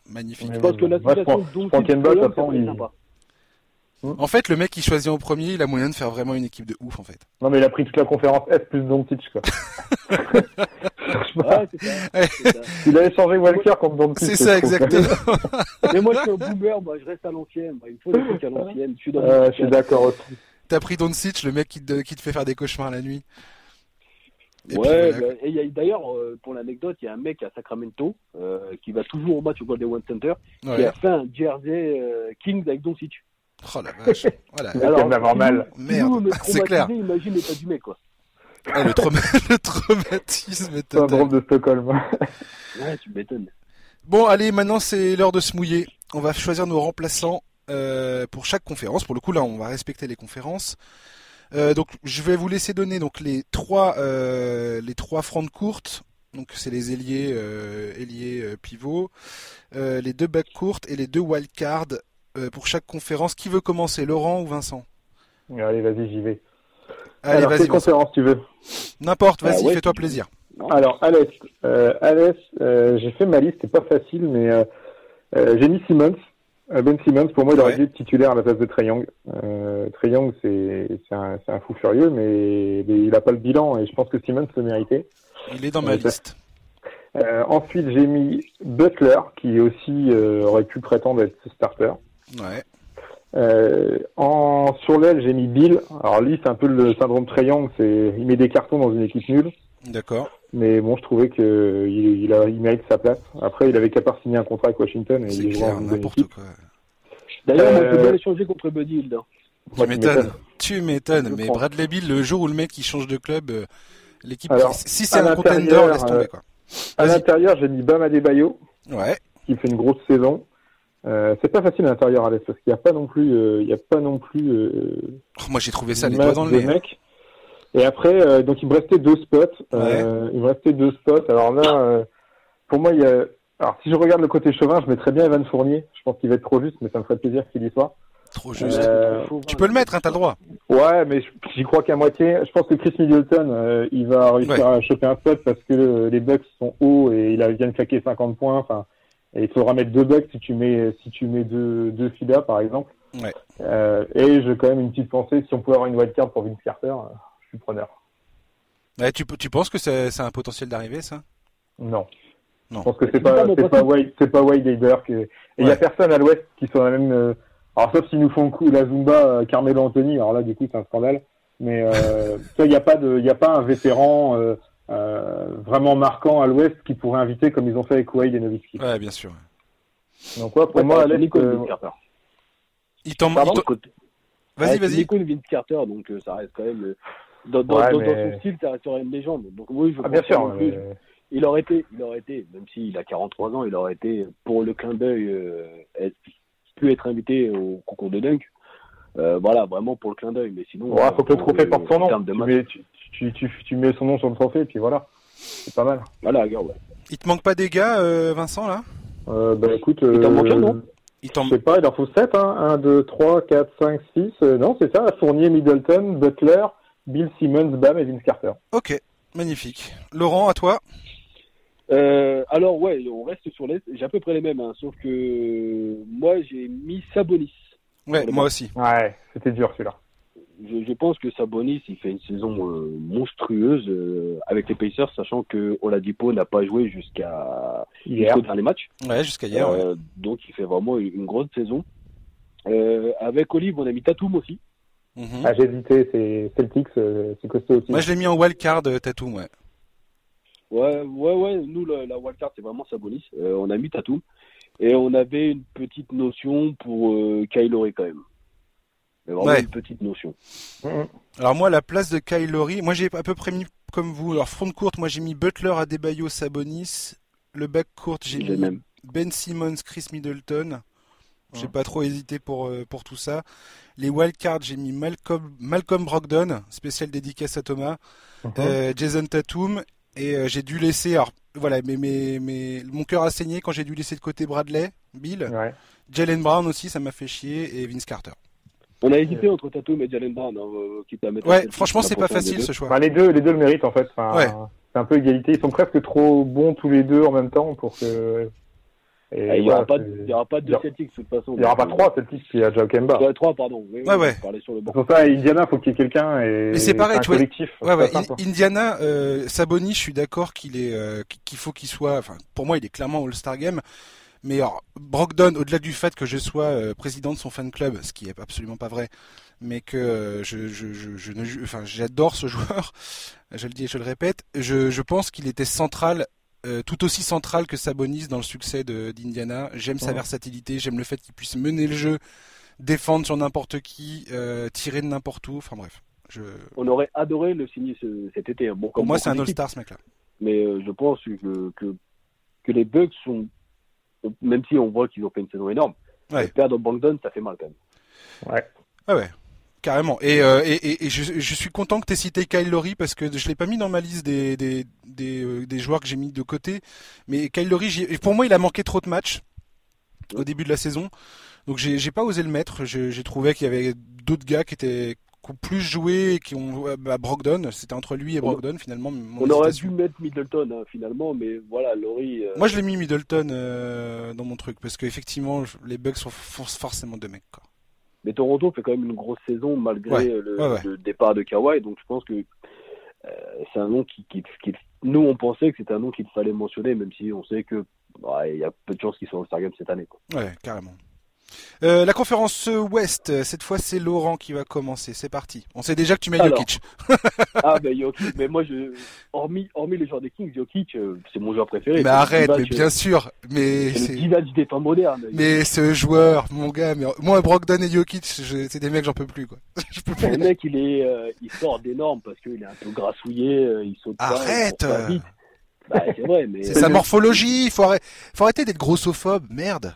Magnifique. Je pense que la Moi, je prends- je prends Kemba, ça sympa. En fait, le mec qui choisit en premier, il a moyen de faire vraiment une équipe de ouf, en fait. Non, mais il a pris toute la conférence S plus Doncic, quoi. Ouais, ça. ça. il a échangé Walker contre Doncic. C'est ça, exactement. Mais moi, je suis un boomer, moi, je reste à l'ancienne. Il me faut des trucs à l'ancienne. Je suis Euh, suis d'accord aussi. T'as pris Doncic, le mec qui te, qui te fait faire des cauchemars la nuit. Et puis Ouais, voilà, bah, a- d'ailleurs, euh, pour l'anecdote, il y a un mec à Sacramento euh, qui va toujours au match au Golden One Center quoi. qui Ouais. a fait un jersey euh, Kings avec Doncic. Oh la vache. Voilà. L'avoir mal. Merde, est c'est clair. traumatisés, Imagine l'état du mec, quoi. Ah, le, trauma- le traumatisme. Syndrome de Stockholm. Ouais, tu m'étonnes. Bon, allez, maintenant c'est l'heure de se mouiller. On va choisir nos remplaçants euh, pour chaque conférence. Pour le coup, là, on va respecter les conférences. Euh, donc, je vais vous laisser donner donc les trois euh, les trois francs courtes. Donc, c'est les ailiers ailiers pivots, les deux backs courtes et les deux wildcards euh, pour chaque conférence. Qui veut commencer, Laurent ou Vincent? Allez, vas-y, j'y vais. Allez, Alors, vas-y, quelle conférence tu veux N'importe, Ah vas-y, ouais, fais-toi plaisir. Alors, Alès, euh, Alès euh, j'ai fait ma liste, c'est pas facile, mais euh, j'ai mis Simmons. Ben Simmons, pour moi, il aurait Ouais. dû être titulaire à la place de Trey Young. Trey Young, c'est un, fou furieux, mais, mais il a pas le bilan et je pense que Simmons le méritait. Il est dans ma liste. Euh, ensuite, j'ai mis Butler, qui aussi euh, aurait pu prétendre être starter. Ouais. Euh, en sur l'aile, j'ai mis Bill. Alors lui, c'est un peu le syndrome Young, c'est il met des cartons dans une équipe nulle. D'accord. Mais bon, je trouvais que il, il, a, il mérite sa place. Après, il avait qu'à part signer un contrat avec Washington et il bonne n'importe équipe. quoi. D'ailleurs, moi, je peux Euh, bien l'échanger contre Buddy hein. Tu m'étonnes. Tu m'étonnes. Mais. Bradley Bill, le jour où le mec il change de club, euh, l'équipe, Alors, si c'est à un contender, laisse tomber euh, quoi. À Vas-y. l'intérieur, j'ai mis Bam Adebayo. Ouais. qui fait une grosse saison. Euh, c'est pas facile à l'intérieur à l'Est parce qu'il n'y a pas non plus, euh, il y a pas non plus euh, Oh, moi j'ai trouvé ça les doigts dans le nez. Et après, donc il me restait deux spots. Il me restait deux spots. Alors là, pour moi, il y a. Alors si je regarde le côté chauvin, je mettrais bien Evan Fournier. Je pense qu'il va être trop juste, mais ça me ferait plaisir qu'il y soit. Trop juste. Tu peux le mettre, hein, t'as le droit. Ouais, mais j'y crois qu'à moitié. Je pense que Chris Middleton, il va réussir Ouais. à choper un spot parce que les Bucks sont hauts et il a- vient de claquer 50 points. Enfin, et il faudra mettre deux Bucks si tu mets si tu mets deux deux Fida par exemple. Ouais. Euh, et j'ai quand même une petite pensée si on pouvait avoir une wildcard pour Vince Carter, euh, je suis preneur. Ouais, tu, tu penses que c'est c'est un potentiel d'arrivée, ça? Non. Non. Je pense que c'est pas c'est pas Wade c'est pas Wade et Dirk. Et il y a Ouais. personne à l'Ouest qui soit la même. euh, Alors sauf s'ils nous font le coup la Zumba euh, Carmelo Anthony. Alors là du coup c'est un scandale. Mais euh, ça, il n'y a pas de il y a pas un vétéran vraiment marquant à l'Ouest qui pourrait inviter comme ils ont fait avec Wade et Nowitzki. Ouais, bien sûr. Donc ouais, pour Ouais, moi à t'as l'Est. Nico euh, Vince Carter. Il t'en Vas-y, vas-y. Nico Vince Carter, donc euh, ça reste quand même. euh, dans, dans, Ouais, dans, mais- dans son style, ça restera une légende. Donc oui, je Ah bien pense sûr. euh, Il aurait été, il aurait été, même s'il a 43 ans, il aurait été pour le clin d'œil euh, être- pu être invité au concours de dunk. Euh, voilà, vraiment pour le clin d'œil. Mais sinon, Ouais, euh, faut que le pour, trophée euh, porte son nom. Tu mets, tu, tu, tu, tu mets son nom sur le trophée et puis voilà. C'est pas mal. Voilà, regarde, ouais. Il te manque pas des gars, euh, Vincent, là? Euh, bah écoute. Il t'en euh, manque un, non? Il t'en Je sais pas, il en faut 7, hein. 1, 2, 3, 4, 5, 6. Euh, non, c'est ça. Fournier, Middleton, Butler, Bill Simmons, Bam et Vince Carter. Ok, magnifique. Laurent, à toi? Euh, alors ouais, on reste sur l'Est. J'ai à peu près les mêmes, hein, sauf que moi j'ai mis Sabonis. Ouais, les moi aussi. Ouais, c'était dur celui-là. Je, je pense que Sabonis il fait une saison euh, monstrueuse euh, avec les Pacers, sachant que Oladipo n'a pas joué jusqu'à Hier. jusqu'au dernier match. Ouais, jusqu'à hier. ouais. Euh, donc il fait vraiment une, une grosse saison. Euh, avec Olive, on a mis Tatum aussi. Mhm. Ah, j'ai hésité, c'est Celtics, euh, c'est costaud aussi. Moi, je l'ai mis en wildcard, Tatum, ouais. Ouais, ouais, ouais. Nous, la, la wildcard, c'est vraiment Sabonis. Euh, on a mis Tatum. Et on avait une petite notion pour euh, Kyle Lowry quand même. Mais vraiment Ouais. une petite notion. Mhm. Alors moi, la place de Kyle Lowry, moi j'ai à peu près mis comme vous. Alors front courte, moi j'ai mis Butler, Adebayo, Sabonis. Le back court, j'ai mis même. Ben Simmons, Chris Middleton. J'ai Ouais. pas trop hésité pour euh, pour tout ça. Les wildcards, j'ai mis Malcolm Malcolm Brogdon, spécial dédicace à Thomas, Mhm. euh, Jason Tatum et euh, j'ai dû laisser alors voilà, mais, mais, mais mon cœur a saigné quand j'ai dû laisser de côté Bradley, Bill, Ouais. Jalen Brown aussi, ça m'a fait chier et Vince Carter. On a hésité entre Tatum et Jalen Brown. Hein, euh, quitte à mettre un Ouais, franchement, c'est pas facile ce choix. Enfin, les deux, les deux le méritent en fait. Enfin, Ouais. C'est un peu égalité. Ils sont presque trop bons tous les deux en même temps pour que. Et il n'y voilà, aura, pas de- il y aura pas de il y aura- Celtics de toute façon. il y aura pas trois Celtics, il y a déjà Kemba. euh, trois, pardon. Oui, Ouais, ouais. sur le banc. Pour ça, Indiana, faut qu'il y ait quelqu'un et. Mais c'est pareil, un tu vois, collectif. Ouais, c'est ouais. Indiana, euh, Sabonis, je suis d'accord qu'il est, euh, qu'il faut qu'il soit. Enfin, pour moi, il est clairement All-Star Game. Mais alors, Brogdon, au-delà du fait que je sois euh, président de son fan club, ce qui est absolument pas vrai, mais que euh, je, je, je, je ne, ju- enfin, j'adore ce joueur. Je le dis et je le répète. Je, je pense qu'il était central, euh, tout aussi central que Sabonis dans le succès d'Indiana. J'aime sa Ouais. versatilité, j'aime le fait qu'il puisse mener le jeu, défendre sur n'importe qui, euh, tirer de n'importe où. Enfin bref. Je... On aurait adoré le signer ce- cet été. hein. Bon, Pour moi, c'est un. All-Star ce mec-là. Mais euh, je pense que, que, que les Bucks sont, même si on voit qu'ils ont fait une saison énorme, Ouais. perdre Brogdon, ça fait mal quand même. Ah ouais, carrément. Et, euh, et, et, et je, je suis content que tu aies cité Kyle Lowry parce que je l'ai pas mis dans ma liste des, des, des, euh, des joueurs que j'ai mis de côté. Mais Kyle Lowry, pour moi, il a manqué trop de matchs au début de la saison. Donc j'ai pas osé le mettre. J'ai trouvé qu'il y avait d'autres gars qui étaient qui ont plus joué qui ont bah, Brogdon. C'était entre lui et On- Brogdon finalement. On aurait dû mettre Middleton hein, finalement, mais voilà, Laurie. euh, Moi je l'ai mis Middleton euh, dans mon truc parce qu'effectivement les Bucks sont forcément deux mecs. Quoi. Mais Toronto fait quand même une grosse saison malgré Ouais, le, ouais, ouais. le départ de Kawhi, donc je pense que euh, c'est un nom qui, qui, qui- nous on pensait que c'était un nom qu'il fallait mentionner, même si on sait que bah, il y a peu de chances qu'il soit au Star Game cette année. Quoi. Ouais, carrément. Euh, la conférence Ouest, euh, cette fois c'est Laurent qui va commencer. C'est parti. On sait déjà que tu mets Alors. Jokic. ah ben Jokic, mais moi je, hormis hormis les joueurs des Kings, Jokic euh, c'est mon joueur préféré. Mais arrête, mais Divac, bien euh, sûr. Mais C'est le Divac des temps modernes. mais ce joueur, mon gars, mais moi Brogdon et Jokic, je- c'est des mecs j'en peux plus quoi. Je peux plus. Le mec, il est, euh, il sort d'énorme parce qu'il est un peu grassouillé, euh, il saute Arrête pas. Bah, c'est vrai, mais. C'est sa morphologie, il faut, arrêter, faut arrêter d'être grossophobe, merde.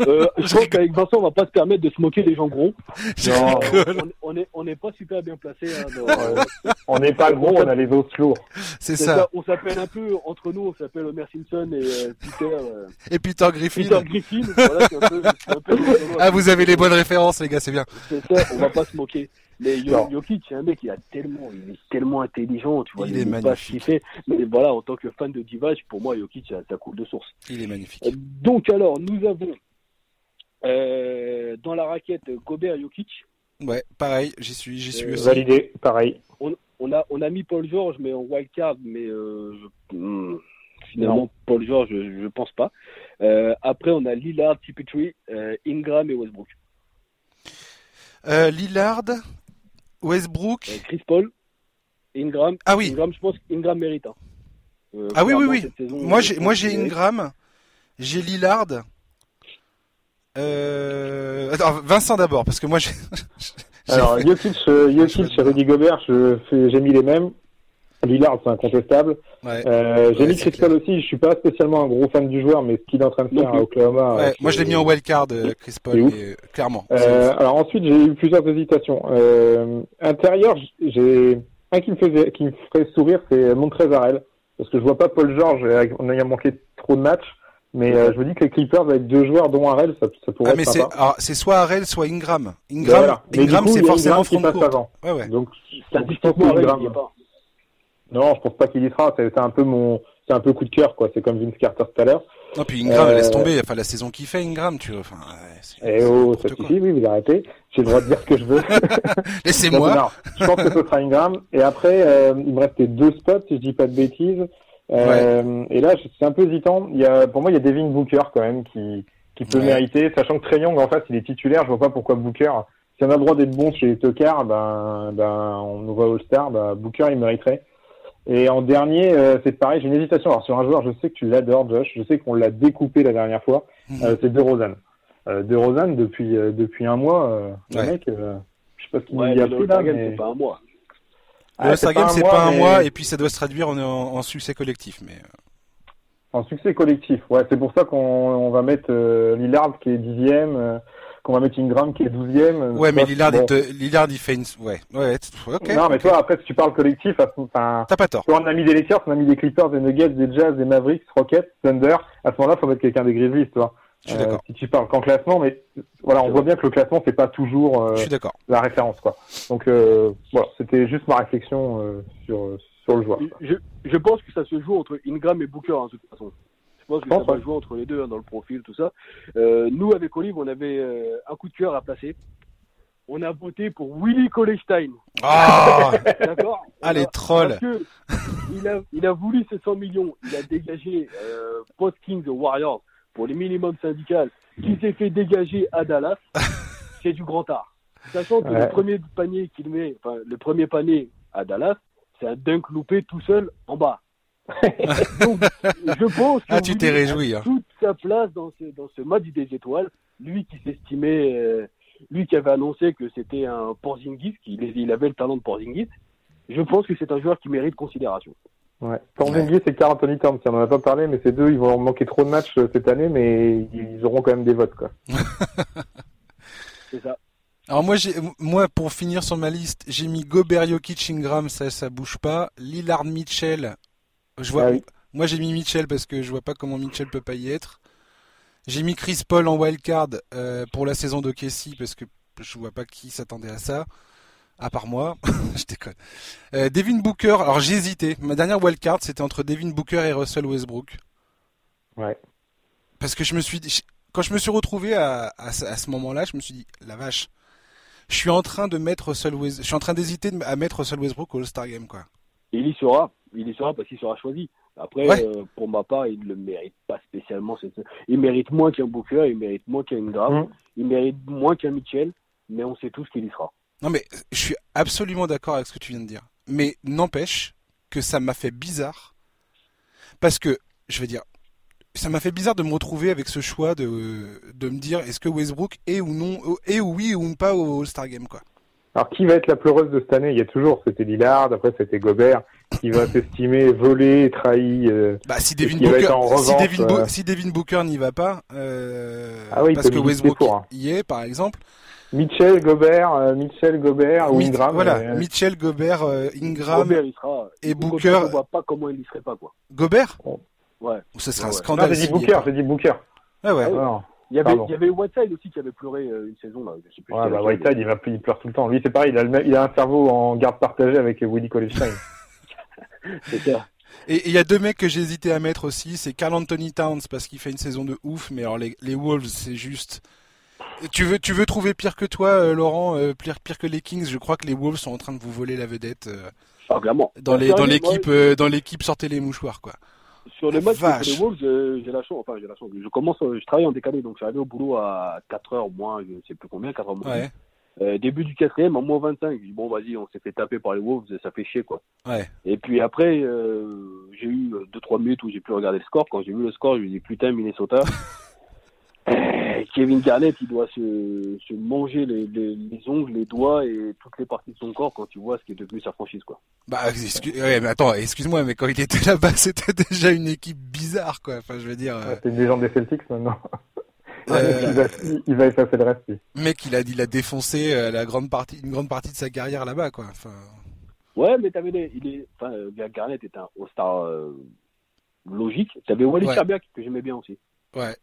Euh, je pense qu'avec Vincent, on va pas se permettre de se moquer des gens gros. Je Non. rigole. On, on est, on n'est pas super bien placé. Hein, Ouais. On n'est pas gros, on a les os lourds. C'est ça. ça, On s'appelle un peu entre nous, on s'appelle Homer Simpson et euh, Peter, euh, Et Peter Griffin. Peter Griffin. Voilà, peu, un peu Ah, vous avez les bonnes références, les gars, c'est bien. C'est ça, on va pas se moquer. Mais. Jokic, c'est un mec, il a tellement, il est tellement intelligent, tu vois, Il est magnifique. Mais voilà, en tant que fan de Divac, pour moi, Jokic, ça, ça coule de source. Il est magnifique. Euh, Donc alors, nous avons euh, dans la raquette Gobert Jokic. Ouais, pareil, j'y suis, j'y suis Euh, aussi. Validé, pareil. On, on a on a mis Paul George, mais en wildcard, mais euh, je- hmm, finalement Non. Paul George, je, je pense pas. Euh, après, on a Lillard, Tipitry, euh, Ingram et Westbrook. Euh, Lillard, Westbrook. Euh, Chris Paul, Ingram. Ah oui. Ingram, je pense qu'Ingram mérite. hein. Euh, Ah oui, oui, oui. saison, Moi, euh, j'ai, moi, j'ai. Ingram, j'ai Lillard. Euh... Attends, Vincent d'abord, parce que moi, j'ai. j'ai Alors, fait- Jokic, euh, Jokic et Rudy Gobert, j'ai mis les mêmes. Lillard, c'est incontestable. Ouais. Euh, j'ai Ouais, mis Chris Paul aussi. Je suis pas spécialement un gros fan du joueur, mais ce qu'il est en train de faire à Oklahoma. Ouais, euh, moi, je l'ai mis en wildcard, euh, Chris Paul, et, euh, clairement. Euh, alors ensuite, j'ai eu plusieurs hésitations. Euh, intérieur, j'ai un qui me faisait, qui me ferait sourire, c'est Montrezl Harrell, parce que je vois pas Paul George en ayant manqué trop de matchs, mais euh, je me dis que les Clippers avec deux joueurs, dont Harrell, ça, ça pourrait Ah, mais être c'est, sympa. alors, c'est soit Harrell, soit Ingram. Ingram, voilà. C'est forcément front court. avant. Ouais, ouais. Donc, Statistiquement, que Harrell, Ingram- il y est pas. Non, je pense pas qu'il y sera. C'est un peu mon, c'est un peu coup de cœur, quoi. C'est comme Vince Carter tout à l'heure. Non, puis Ingram, Euh, laisse tomber. Enfin, la saison qu'il fait, Ingram, tu vois. Enfin, ouais, Eh oh, ça suffit, oui, vous arrêtez. J'ai le droit de dire ce que je veux. Laissez-moi. Je pense que ce sera Ingram. Et après, euh, il me restait deux spots, si je dis pas de bêtises. Euh, Et là, c'est un peu hésitant. Il y a, pour moi, il y a Devin Booker quand même qui, qui peut Ouais. mériter, sachant que Trey Young, en face, il est titulaire. Je vois pas pourquoi Booker. Si on a le droit d'être bon chez les Tucker, ben, ben, on nous voit All-Star, ben, Booker, il mériterait. Et en dernier, euh, c'est pareil, j'ai une hésitation. Alors, sur un joueur, je sais que tu l'adores, Josh. Je sais qu'on l'a découpé la dernière fois. Mhm. Euh, c'est De Rozan. Euh, de Rozan, depuis, euh, depuis un mois, euh, Ouais. le mec, euh, je sais pas ce qu'il Ouais, y a le là, mais... c'est pas un mois. Le Ah, Game, c'est mois, pas un mais mois, et puis ça doit se traduire en, en, en succès collectif. Mais En succès collectif, ouais. C'est pour ça qu'on on va mettre euh, Lillard qui est dixième, euh, qu'on va mettre Ingram qui est douzième. ouais, mais Lillard, bon. il Lillard, il fait une, ouais, ouais, ok. non, mais toi, après, si tu parles collectif, à ce- enfin, T'as pas tort. toi, on a mis des Lakers, on a mis des Clippers, des Nuggets, des Jazz, des Mavericks, Rockets, Thunder. À ce moment-là, faut mettre quelqu'un des Grizzlies, toi. Je suis Euh, d'accord. si tu parles qu'en classement, mais voilà, on voit bien que le classement, c'est pas toujours euh, Je suis d'accord. la référence, quoi. Donc, euh, voilà, c'était juste ma réflexion euh, sur, sur le joueur. Je, je pense que ça se joue entre Ingram et Booker, hein, de toute façon. Je pense que Je pense, ça va jouer entre les deux, hein, dans le profil, tout ça. Euh, nous, avec Olive, on avait euh, un coup de cœur à placer. On a voté pour Willy Colestein. Ah, D'accord ah, les Parce trolls. que il a, il a voulu ses 100 millions. Il a dégagé euh, Post Kings Warriors pour les minimums syndicales, qui s'est fait dégager à Dallas. C'est du grand art. Sachant que Ouais. le premier panier qu'il met, enfin, le premier panier à Dallas, c'est un dunk loupé tout seul en bas. Donc, je pense que Ah, tu t'es réjoui. Hein. toute sa place dans ce, dans ce match des étoiles. Lui qui s'estimait, euh, lui qui avait annoncé que c'était un Porzingis, qu'il il avait le talent de Porzingis. Je pense que c'est un joueur qui mérite considération. Ouais. Porzingis et Carl Anthony Towns, on en a pas parlé, mais ces deux, ils vont manquer trop de matchs euh, cette année, mais ils auront quand même des votes, quoi. C'est ça. Alors moi, j'ai, moi, pour finir sur ma liste, j'ai mis Gobert, Jokic, Ingram, ça, ça bouge pas. Lillard, Mitchell. Je vois, Ah oui. moi, j'ai mis Mitchell parce que je vois pas comment Mitchell peut pas y être. J'ai mis Chris Paul en wildcard euh, pour la saison de Casey parce que je vois pas qui s'attendait à ça. À part moi, je déconne. Euh, Devin Booker, alors j'ai hésité. Ma dernière wildcard, c'était entre Devin Booker et Russell Westbrook. Ouais. Parce que je me suis dit, quand je me suis retrouvé à, à, ce- à ce moment-là, je me suis dit, la vache, je suis en train de mettre Russell West, je suis en train d'hésiter à mettre Russell Westbrook au All-Star Game, quoi. Il y sera. Il y sera parce qu'il sera choisi. Après, Ouais. euh, pour ma part, il ne le mérite pas spécialement. Il mérite moins qu'un Booker, il mérite moins qu'un Ingram, Mhm. il mérite moins qu'un Mitchell, mais on sait tous qu'il y sera. Non, mais je suis absolument d'accord avec ce que tu viens de dire. Mais n'empêche que ça m'a fait bizarre. Parce que, je veux dire, ça m'a fait bizarre de me retrouver avec ce choix de, de me dire est-ce que Westbrook est ou non, est ou oui ou pas au All-Star Game, quoi. Alors, qui va être la pleureuse de cette année? Il y a toujours, c'était Lillard, après c'était Gobert, qui va s'estimer volé, trahi. Euh, bah, si Devin Booker, si Devin, euh, si Devin Booker n'y va pas, euh, Ah oui, parce que Westbrook pour, hein. y est, par exemple. Mitchell, Gobert, euh, Mitchell, Gobert ou Ingram. voilà, euh, Mitchell, Gobert, euh, Ingram, Gobert, il sera. et Gobert, Booker- Je vois pas comment il y serait pas, quoi. Gobert? Ouais. Ce serait Ouais, un ouais. Non, scandale. j'ai dit Booker, j'ai dit Booker. Ah ouais. Ah oui. Il y avait, Pardon. il y avait Whiteside aussi qui avait pleuré euh, une saison, là. Je sais plus Ouais, bah, Whiteside, il, va, il pleure tout le temps. Lui, c'est pareil, il a, le même- il a un cerveau en garde partagée avec Willie Colestein. mais C'est ça. Et il y a deux mecs que j'ai hésité à mettre aussi, c'est Carl Anthony Towns parce qu'il fait une saison de ouf, mais alors les, les Wolves c'est juste. Tu veux tu veux trouver pire que toi, euh, Laurent, euh, pire pire que les Kings? Je crois que les Wolves sont en train de vous voler la vedette euh, Ah, clairement. dans les dans Sérieux, l'équipe euh, dans l'équipe sortez les mouchoirs quoi. Sur les matchs contre les Wolves, j'ai la chance, enfin j'ai la chance. Je commence, euh, je travaille en décalé, donc je suis arrivé au boulot à 4 heures moins, je sais plus combien, 4 heures moins. Ouais Euh, début du quatrième, à moins 25, je dis bon vas-y, on s'est fait taper par les Wolves, ça fait chier quoi. ouais. Et puis après, euh, j'ai eu 2-3 minutes où j'ai pu regarder le score. Quand j'ai vu le score, je me dis putain Minnesota. Euh, Kevin Garnett, il doit se, se manger les, les, les ongles, les doigts et toutes les parties de son corps quand tu vois ce qui est devenu sa franchise quoi. Bah excuse ouais, mais attends excuse-moi mais quand il était là-bas c'était déjà une équipe bizarre quoi. Enfin je veux dire. euh, Ouais, c'est une légende des Celtics maintenant. Euh, il, va, il va effacer le reste. mec il a il a défoncé euh, la grande partie une grande partie de sa carrière là-bas quoi. Enfin Ouais, mais t'avais des, il est, enfin, euh, Garnett est un All-Star euh, logique. T'avais Wally Ouais. Charbiak que j'aimais bien aussi. ouais.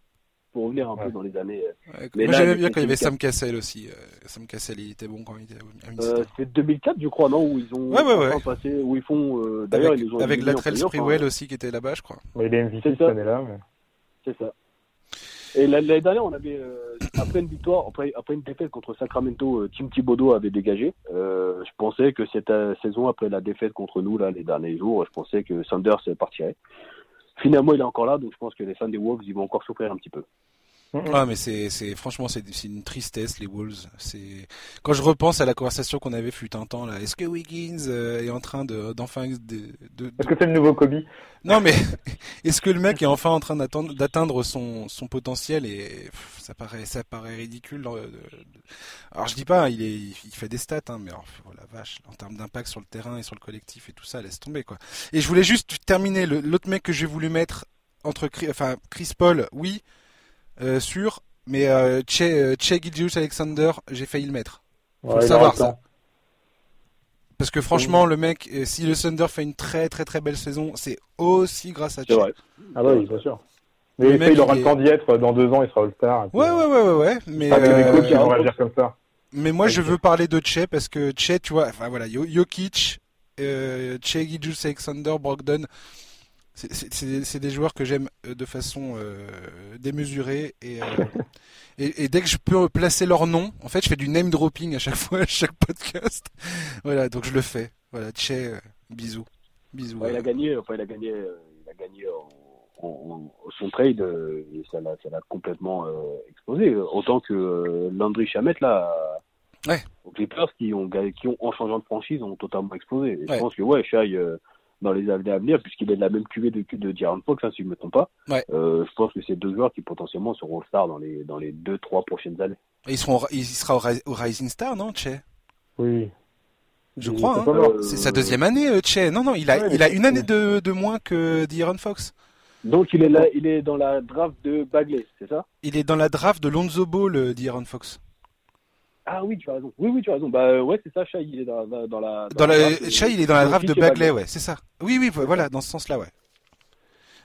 Pour revenir un Ouais. peu dans les années. euh, Ouais, Mais Moi là, j'aimais il bien quand il y avait Sam Cassell aussi. euh, Sam Cassell il était bon quand il était à Euh, c'est 2004, je crois, non Où ils ont Ouais, ouais, ouais. enfin passé, où ils font. euh, D'ailleurs, avec ils les ont avec éliminés en Latrell hein. Sprewell aussi qui était là-bas je crois. Il est MVP C'est cette ça. année-là. mais- C'est ça. Et la- l'année dernière, on avait, euh, après une victoire, après, après une défaite contre Sacramento, Tim Thibodeau avait dégagé. Euh, je pensais que cette euh, saison, après la défaite contre nous, là, les derniers jours, je pensais que Sanders partirait. Finalement, il est encore là, donc je pense que les fans des Wolves, ils vont encore souffrir un petit peu. Ah mais c'est c'est franchement c'est une tristesse les Wolves. C'est quand je repense à la conversation qu'on avait fut un temps là. Est-ce que Wiggins euh, est en train de d'enfin de, Est-ce que c'est le nouveau Kobe? Non mais est-ce que le mec est enfin en train d'atteindre son son potentiel et pff, ça paraît ça paraît ridicule. euh, Alors je dis pas il est il fait des stats hein, mais alors, oh la vache en termes d'impact sur le terrain et sur le collectif et tout ça laisse tomber quoi. Et je voulais juste terminer l'autre mec que j'ai voulu mettre entre enfin Chris Paul oui euh, sûr mais euh, Che euh, Che Alexander j'ai failli le mettre. Faut le savoir, le temps. Parce que franchement, le mec, euh, si le Thunder fait une très très très belle saison, c'est aussi grâce à Che. vrai. Ah bah oui, bien sûr. Le Mais mec, ça, il aura le temps d'y être. Dans deux ans, il sera All-Star. Ouais, ouais, ouais, ouais, ouais. Mais, coachs qui vont réagir comme ça. mais moi, je veux parler de Che parce que Che, tu vois, enfin voilà, Jokic, euh, Che Gilgeous Alexander, Brogdon, c'est- des joueurs que j'aime euh, de façon euh, démesurée et, euh, et, et dès que je peux placer leur nom, en fait, je fais du name dropping à chaque fois, à chaque podcast. Voilà, donc je le fais. Voilà, euh, bisous, bisous. Ouais, il a gagné, enfin, il a gagné, euh, il a gagné en, en- en- son trade, euh, et ça l'a, complètement euh, explosé. Autant que euh, Landry Chamet, là, Ouais. aux Clippers, qui ont, qui ont, en changeant de franchise, ont totalement explosé. Et Ouais. Je pense que, ouais, Shai, euh, dans les années à venir, puisqu'il est de la même cuvée de, de Fox, hein, si je ne me trompe pas, Ouais. euh, je pense que c'est deux joueurs qui potentiellement seront All-Star dans les, dans les deux, trois prochaines années. Et Ils seront, il sera au, Ri- au Rising Star, non, Che? Oui. Je crois, est hein. Euh, C'est sa deuxième année, euh, Che. Non, non, il a, Ouais, il a une année de, de moins que D'Aaron Fox. Donc, il est là, il est dans la draft de Bagley, c'est ça? Il est dans la draft de Lonzo Ball, euh, D'Aaron Fox. Ah oui, tu as raison. Oui, oui, tu as raison. Bah, euh, ouais, c'est ça, Shai, il est dans, dans, dans la, Dans la, Shai, il est dans la draft de Bagley, ouais, c'est ça. Oui, oui, voilà, dans ce sens-là, ouais.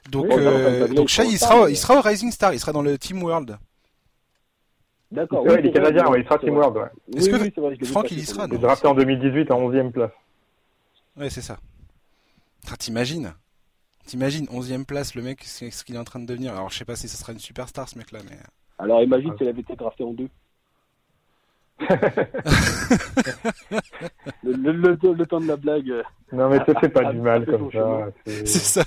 Donc, Oui, euh, donc il Shai, sera il sera, il sera au Rising Star, il sera dans le Team World. D'accord. Ouais, oui, il est canadien, ouais, il sera. Team World. Ouais. Est-ce Oui, que vrai, Franck, il y sera, Il est drafté en 2018 en 11e place. Ouais, c'est ça. Ah, T'imagines T'imagines, 11ème place, le mec, ce qu'il est en train de devenir. Alors, je sais pas si ça sera une superstar, ce mec-là, mais. Alors imagine s'il avait été drafté en deux. Le, le, le- le temps de la blague. euh, Non, mais ça, c'est pas du mal comme ça. C'est ça.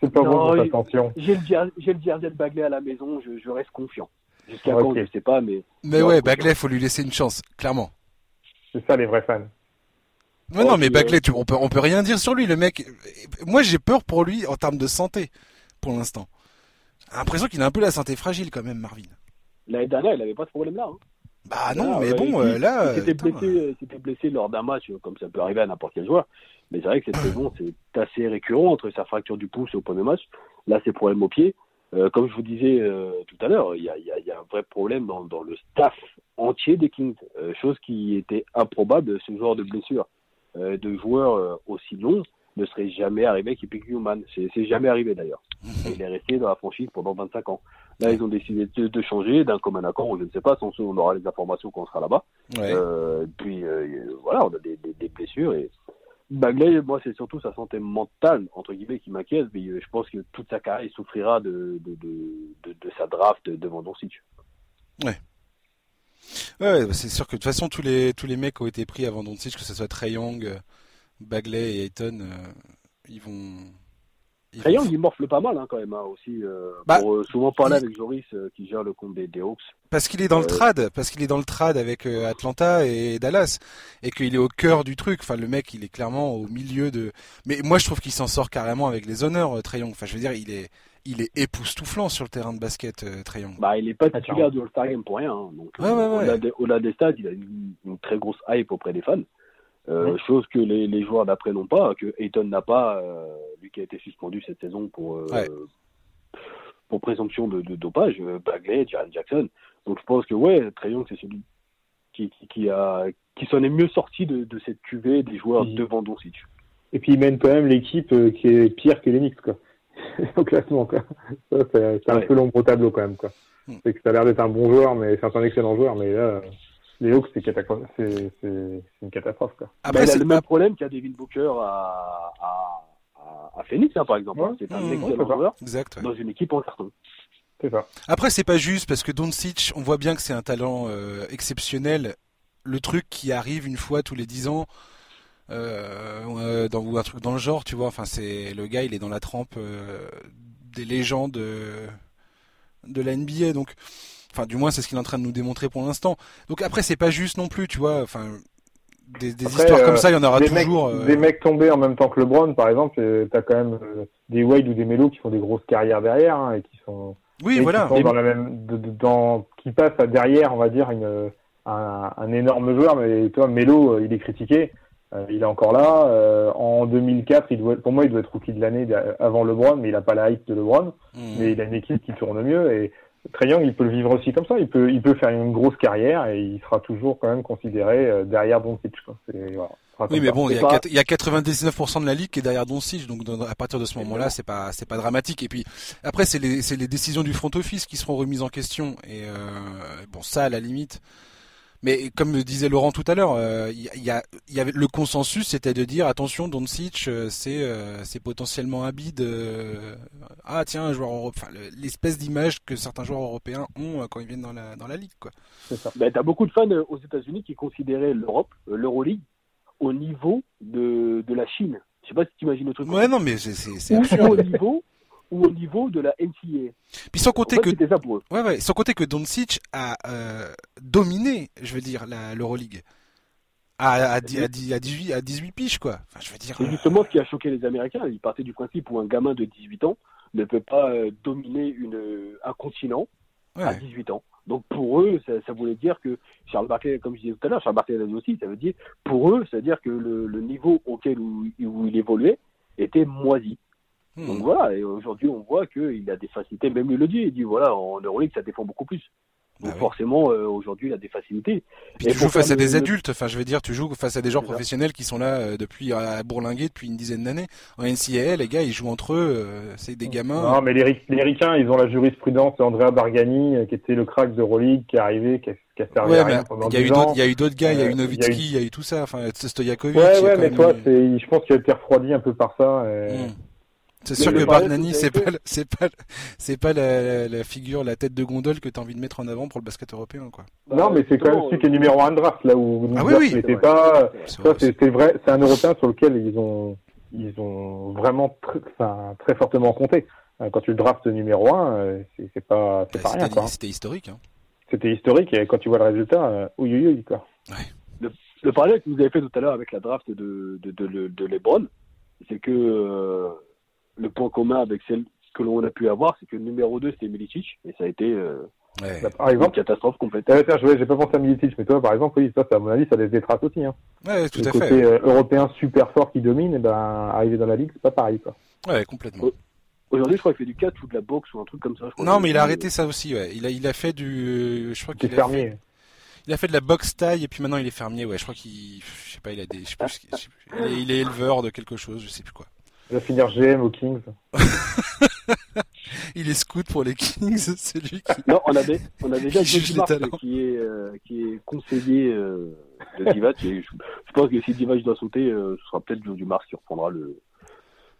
c'est pas bon Non, pour ta il- tension. J'ai le, jer- j'ai le jersey de Bagley à la maison, je, je reste confiant. Jusqu'à Ok. quand, je sais pas, mais Mais Non, ouais, Bagley, faut lui laisser une chance, clairement. C'est ça, les vrais fans. Ouais, Oh, non, mais puis, Bagley, tu- on peut, on peut rien dire sur lui, le mec. Moi, j'ai peur pour lui en termes de santé, pour l'instant. J'ai l'impression qu'il a un peu la santé fragile quand même, Marvin. l'année dernière, il avait pas ce problème-là. hein. Bah non, mais ouais, bon, euh, là. il s'était putain, blessé, s'était blessé lors d'un match, comme ça peut arriver à n'importe quel joueur. Mais c'est vrai que cette saison, c'est assez récurrent entre sa fracture du pouce au premier match. Là, c'est problème au pied. Euh, comme je vous disais euh, tout à l'heure, il y a, y y un vrai problème dans, dans le staff entier des Kings, Euh, chose qui était improbable. Ce genre de blessure euh, de joueurs euh, aussi longs ne serait jamais arrivé avec Epic Newman. C'est jamais arrivé d'ailleurs. Il est resté dans la franchise pendant 25 ans. Là, ils ont décidé de, de changer d'un commun accord, ou je ne sais pas, sans on aura les informations quand on sera là-bas. Ouais. Euh, puis euh, voilà, on a des, des, des blessures et Bagley, moi c'est surtout sa santé mentale entre guillemets qui m'inquiète. Mais euh, je pense que toute sa carrière il souffrira de de, de, sa draft devant Doncic. Ouais, bah, c'est sûr que de toute façon tous les tous les mecs qui ont été pris avant Doncic, que ce soit Trey Young, euh, Bagley et Ayton, ils vont. Young, il morfle pas mal hein, quand même hein, aussi. euh, Bah, pour euh, souvent parler il- avec Joris euh, qui gère le compte des, des Hawks. Parce qu'il est dans le trad, parce qu'il est dans le trad avec euh, Atlanta et Dallas, et qu'il est au cœur du truc. Enfin, le mec, il est clairement au milieu de. Mais moi, je trouve qu'il s'en sort carrément avec les honneurs, euh, Trae Young. Enfin, je veux dire, il est, il est époustouflant sur le terrain de basket, Trae Young. Bah, il est pas titulaire du All-Star Game pour rien. hein. Donc, Ouais, ouais, ouais. Au-delà des, au-delà des stats, il a une, une très grosse hype auprès des fans. Euh. Chose que les, les joueurs d'après n'ont pas, que Ayton n'a pas, euh, lui qui a été suspendu cette saison pour, euh, Ouais. pour présomption de, de dopage, Bagley, Jaren Jackson. Donc je pense que ouais, Trae Young, c'est celui qui, qui, qui a qui s'en est mieux sorti de, de cette cuvée des joueurs Oui. devant Doncic. Et puis il mène quand même l'équipe euh, qui est pire que les Knicks, quoi. Au classement, quoi. Ça, c'est c'est un Ouais. peu l'ombre au tableau, quand même, quoi. Hmm. C'est que ça a l'air d'être un bon joueur, mais c'est un excellent joueur, mais là, euh, les Hawks, c'est catastro- c'est c'est- c'est une catastrophe, quoi. Bah, Après, il a c'est le même problème qu'a Devin Booker à, à, à, à Phoenix, hein, par exemple. Ouais. C'est un Mmh, excellent joueur exact. ouais. dans une équipe en carton. C'est ça. Après, c'est pas juste parce que Doncic, on voit bien que c'est un talent euh, exceptionnel. Le truc qui arrive une fois tous les dix ans, euh, euh, dans, ou un truc dans le genre, tu vois. Enfin, c'est le gars, il est dans la trempe euh, des légendes de la NBA. Donc, enfin, du moins, c'est ce qu'il est en train de nous démontrer pour l'instant. Donc après, c'est pas juste non plus, tu vois. Enfin, des, des Après, histoires euh, comme ça, il y en aura des, mecs, toujours. euh, des mecs tombés en même temps que LeBron, par exemple, euh, t'as quand même euh, des Wade ou des Melo qui font des grosses carrières derrière hein, et qui sont, Oui, et voilà. qui sont dans la même, de- de- dans, qui passent à derrière, on va dire, une, un, un énorme joueur. Mais toi, Melo, euh, il est critiqué. Euh, il est encore là. Euh, en 2004, il doit, pour moi, il doit être rookie de l'année avant LeBron, mais il a pas la hype de LeBron. Mm. Mais il a une équipe qui tourne mieux et Trae Young, il peut le vivre aussi comme ça. Il peut, il peut faire une grosse carrière et il sera toujours quand même considéré euh, derrière Doncic. voilà. Oui, mais bon, il y, a il y a 99% de la ligue qui est derrière Doncic, donc à partir de ce moment-là, c'est pas c'est pas dramatique. Et puis après, c'est les c'est les décisions du front office qui seront remises en question. Et euh, bon, ça à la limite. Mais comme le disait Laurent tout à l'heure, euh, il y, a- il y avait le consensus, c'était de dire attention, Doncic, euh, c'est euh, c'est potentiellement un bid. euh, ah tiens, un joueur européen, enfin l'espèce d'image que certains joueurs européens ont euh, quand ils viennent dans la dans la ligue, quoi. C'est ça. Ben, t'as beaucoup de fans euh, aux États-Unis qui considéraient l'Europe, euh, l'Euroleague, au niveau de, de la Chine. Je sais pas si tu imagines le truc. Ouais, non, mais c'est c'est c'est ou, absurde. ou au niveau ou au niveau de la NCAA. Puis sans En compter fait, que c'était ça pour eux. Ouais, ouais. Sans compter que Doncic a euh, dominé, je veux dire, la- l'Euroleague. À, à, à, à 18, à 18 piges, quoi. Enfin, je veux dire. C'est justement ce qui a choqué les Américains. Ils partaient du principe où un gamin de 18 ans ne peut pas euh, dominer une, un continent à Ouais. 18 ans. Donc pour eux, ça, ça voulait dire que Charles Barkley, comme je disais tout à l'heure, Charles Barkley l'a dit aussi, ça veut dire pour eux, ça veut dire que le, le niveau auquel où, où il évoluait était moisi. Hmm. Donc voilà, et aujourd'hui on voit qu'il a des facilités, même lui le dit, il dit voilà, en Euroleague ça défend beaucoup plus. Donc Bah oui. forcément, euh, aujourd'hui il a des facilités. Puis et tu joues face à des le- adultes. Enfin, je veux dire, tu joues face à des ça. professionnels qui sont là euh, depuis à bourlinguer depuis une dizaine d'années. En NCAA, les gars, ils jouent entre eux. euh, c'est des gamins. Non, mais les, Ri- les Ricains, ils ont la jurisprudence d'Andrea Bargani, qui était le crack de Euroleague, qui est arrivé, qui a, qui a servi Ouais, à rien pendant il y a eu 10 d'autres, ans. il y a eu d'autres gars. Il y a eu y a eu- il y a eu tout ça. Enfin, Stojakovic. Ouais, ouais, mais même toi, je pense qu'il a été refroidi un peu par ça. et- Hmm. C'est sûr que vous c'est pas, c'est pas, c'est pas la, la- la figure, la tête de gondole que tu as envie de mettre en avant pour le basket européen, quoi. non, mais c'est quand même celui qui est numéro un de draft, là où Ah oui, oui. n'était pas. Ça, c'est, vrai, c'est un Européen sur lequel ils ont, ils ont vraiment enfin, très fortement compté. Euh, Quand tu le drafts numéro un, euh, c'est, pas, c'est pas rien, C'était quoi. c'était historique. Hein. C'était historique et quand tu vois le résultat, euh, oui, oui, oui, quoi. Le parallèle que vous avez fait tout à l'heure avec la draft de, de, de, de LeBron, c'est que le point commun avec celle que l'on a pu avoir, c'est que le numéro 2 c'était Milicic, et ça a été, euh, Ouais. par exemple, une catastrophe complète. j'ai pas pensé à Milicic, mais toi, par exemple, oui, ça, à mon avis, ça laisse des traces aussi. Hein. Ouais, tout le à côté, fait. Euh, européen super fort qui domine, et ben, arriver dans la ligue, c'est pas pareil, quoi. Ouais, complètement. Aujourd'hui, je crois qu'il fait du catch ou de la boxe ou un truc comme ça. non, mais il a arrêté ça aussi. Ouais. Il a, il a fait du, je crois qu'il a fermier. Fait... Il a fait de la boxe taille et puis maintenant il est fermier. Ouais, je crois qu'il, je sais pas, il a des, je sais plus, je sais plus. Il, est, il, est, éleveur de quelque chose, je sais plus quoi. Il va finir GM aux Kings. il est scout pour les Kings, c'est lui qui. Non, on avait, on avait déjà Divac qui est, euh, qui est conseiller euh, de Divac. Et je, je, pense que si Divac doit sauter, euh, ce sera peut-être Joe Dumars qui reprendra le,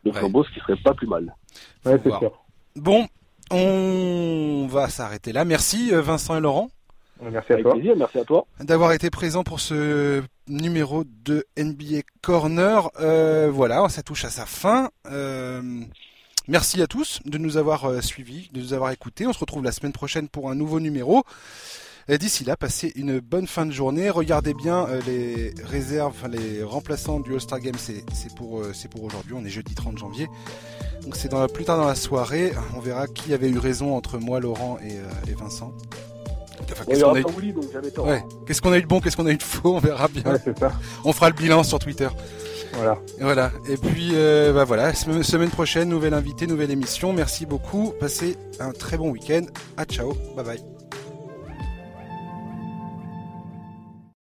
le ouais. flambeau, ce qui serait pas plus mal. Ouais, c'est sûr. Bon, on va s'arrêter là. Merci Vincent et Laurent. Merci à Avec toi. plaisir, merci à toi. D'avoir été présent pour ce numéro de NBA Corner. Euh, voilà, ça touche à sa fin. Euh, merci à tous de nous avoir euh, suivis, de nous avoir écoutés. On se retrouve la semaine prochaine pour un nouveau numéro. D'ici là, passez une bonne fin de journée. Regardez bien les réserves, enfin, les remplaçants du All-Star Game. C'est pour, c'est pour aujourd'hui. On est jeudi 30 janvier. Donc c'est dans plus tard dans la soirée. On verra qui avait eu raison entre moi, Laurent et, et Vincent. Enfin, qu'est-ce qu'on a, eu... ouais. Qu'est-ce qu'on a eu de bon, qu'est-ce qu'on a eu de faux, on verra bien. Ouais, ça. On fera le bilan sur Twitter. Voilà. Et voilà. Et puis, euh, bah voilà, semaine prochaine, nouvelle invité, nouvelle émission. Merci beaucoup. Passez un très bon week-end. À ciao. Bye bye.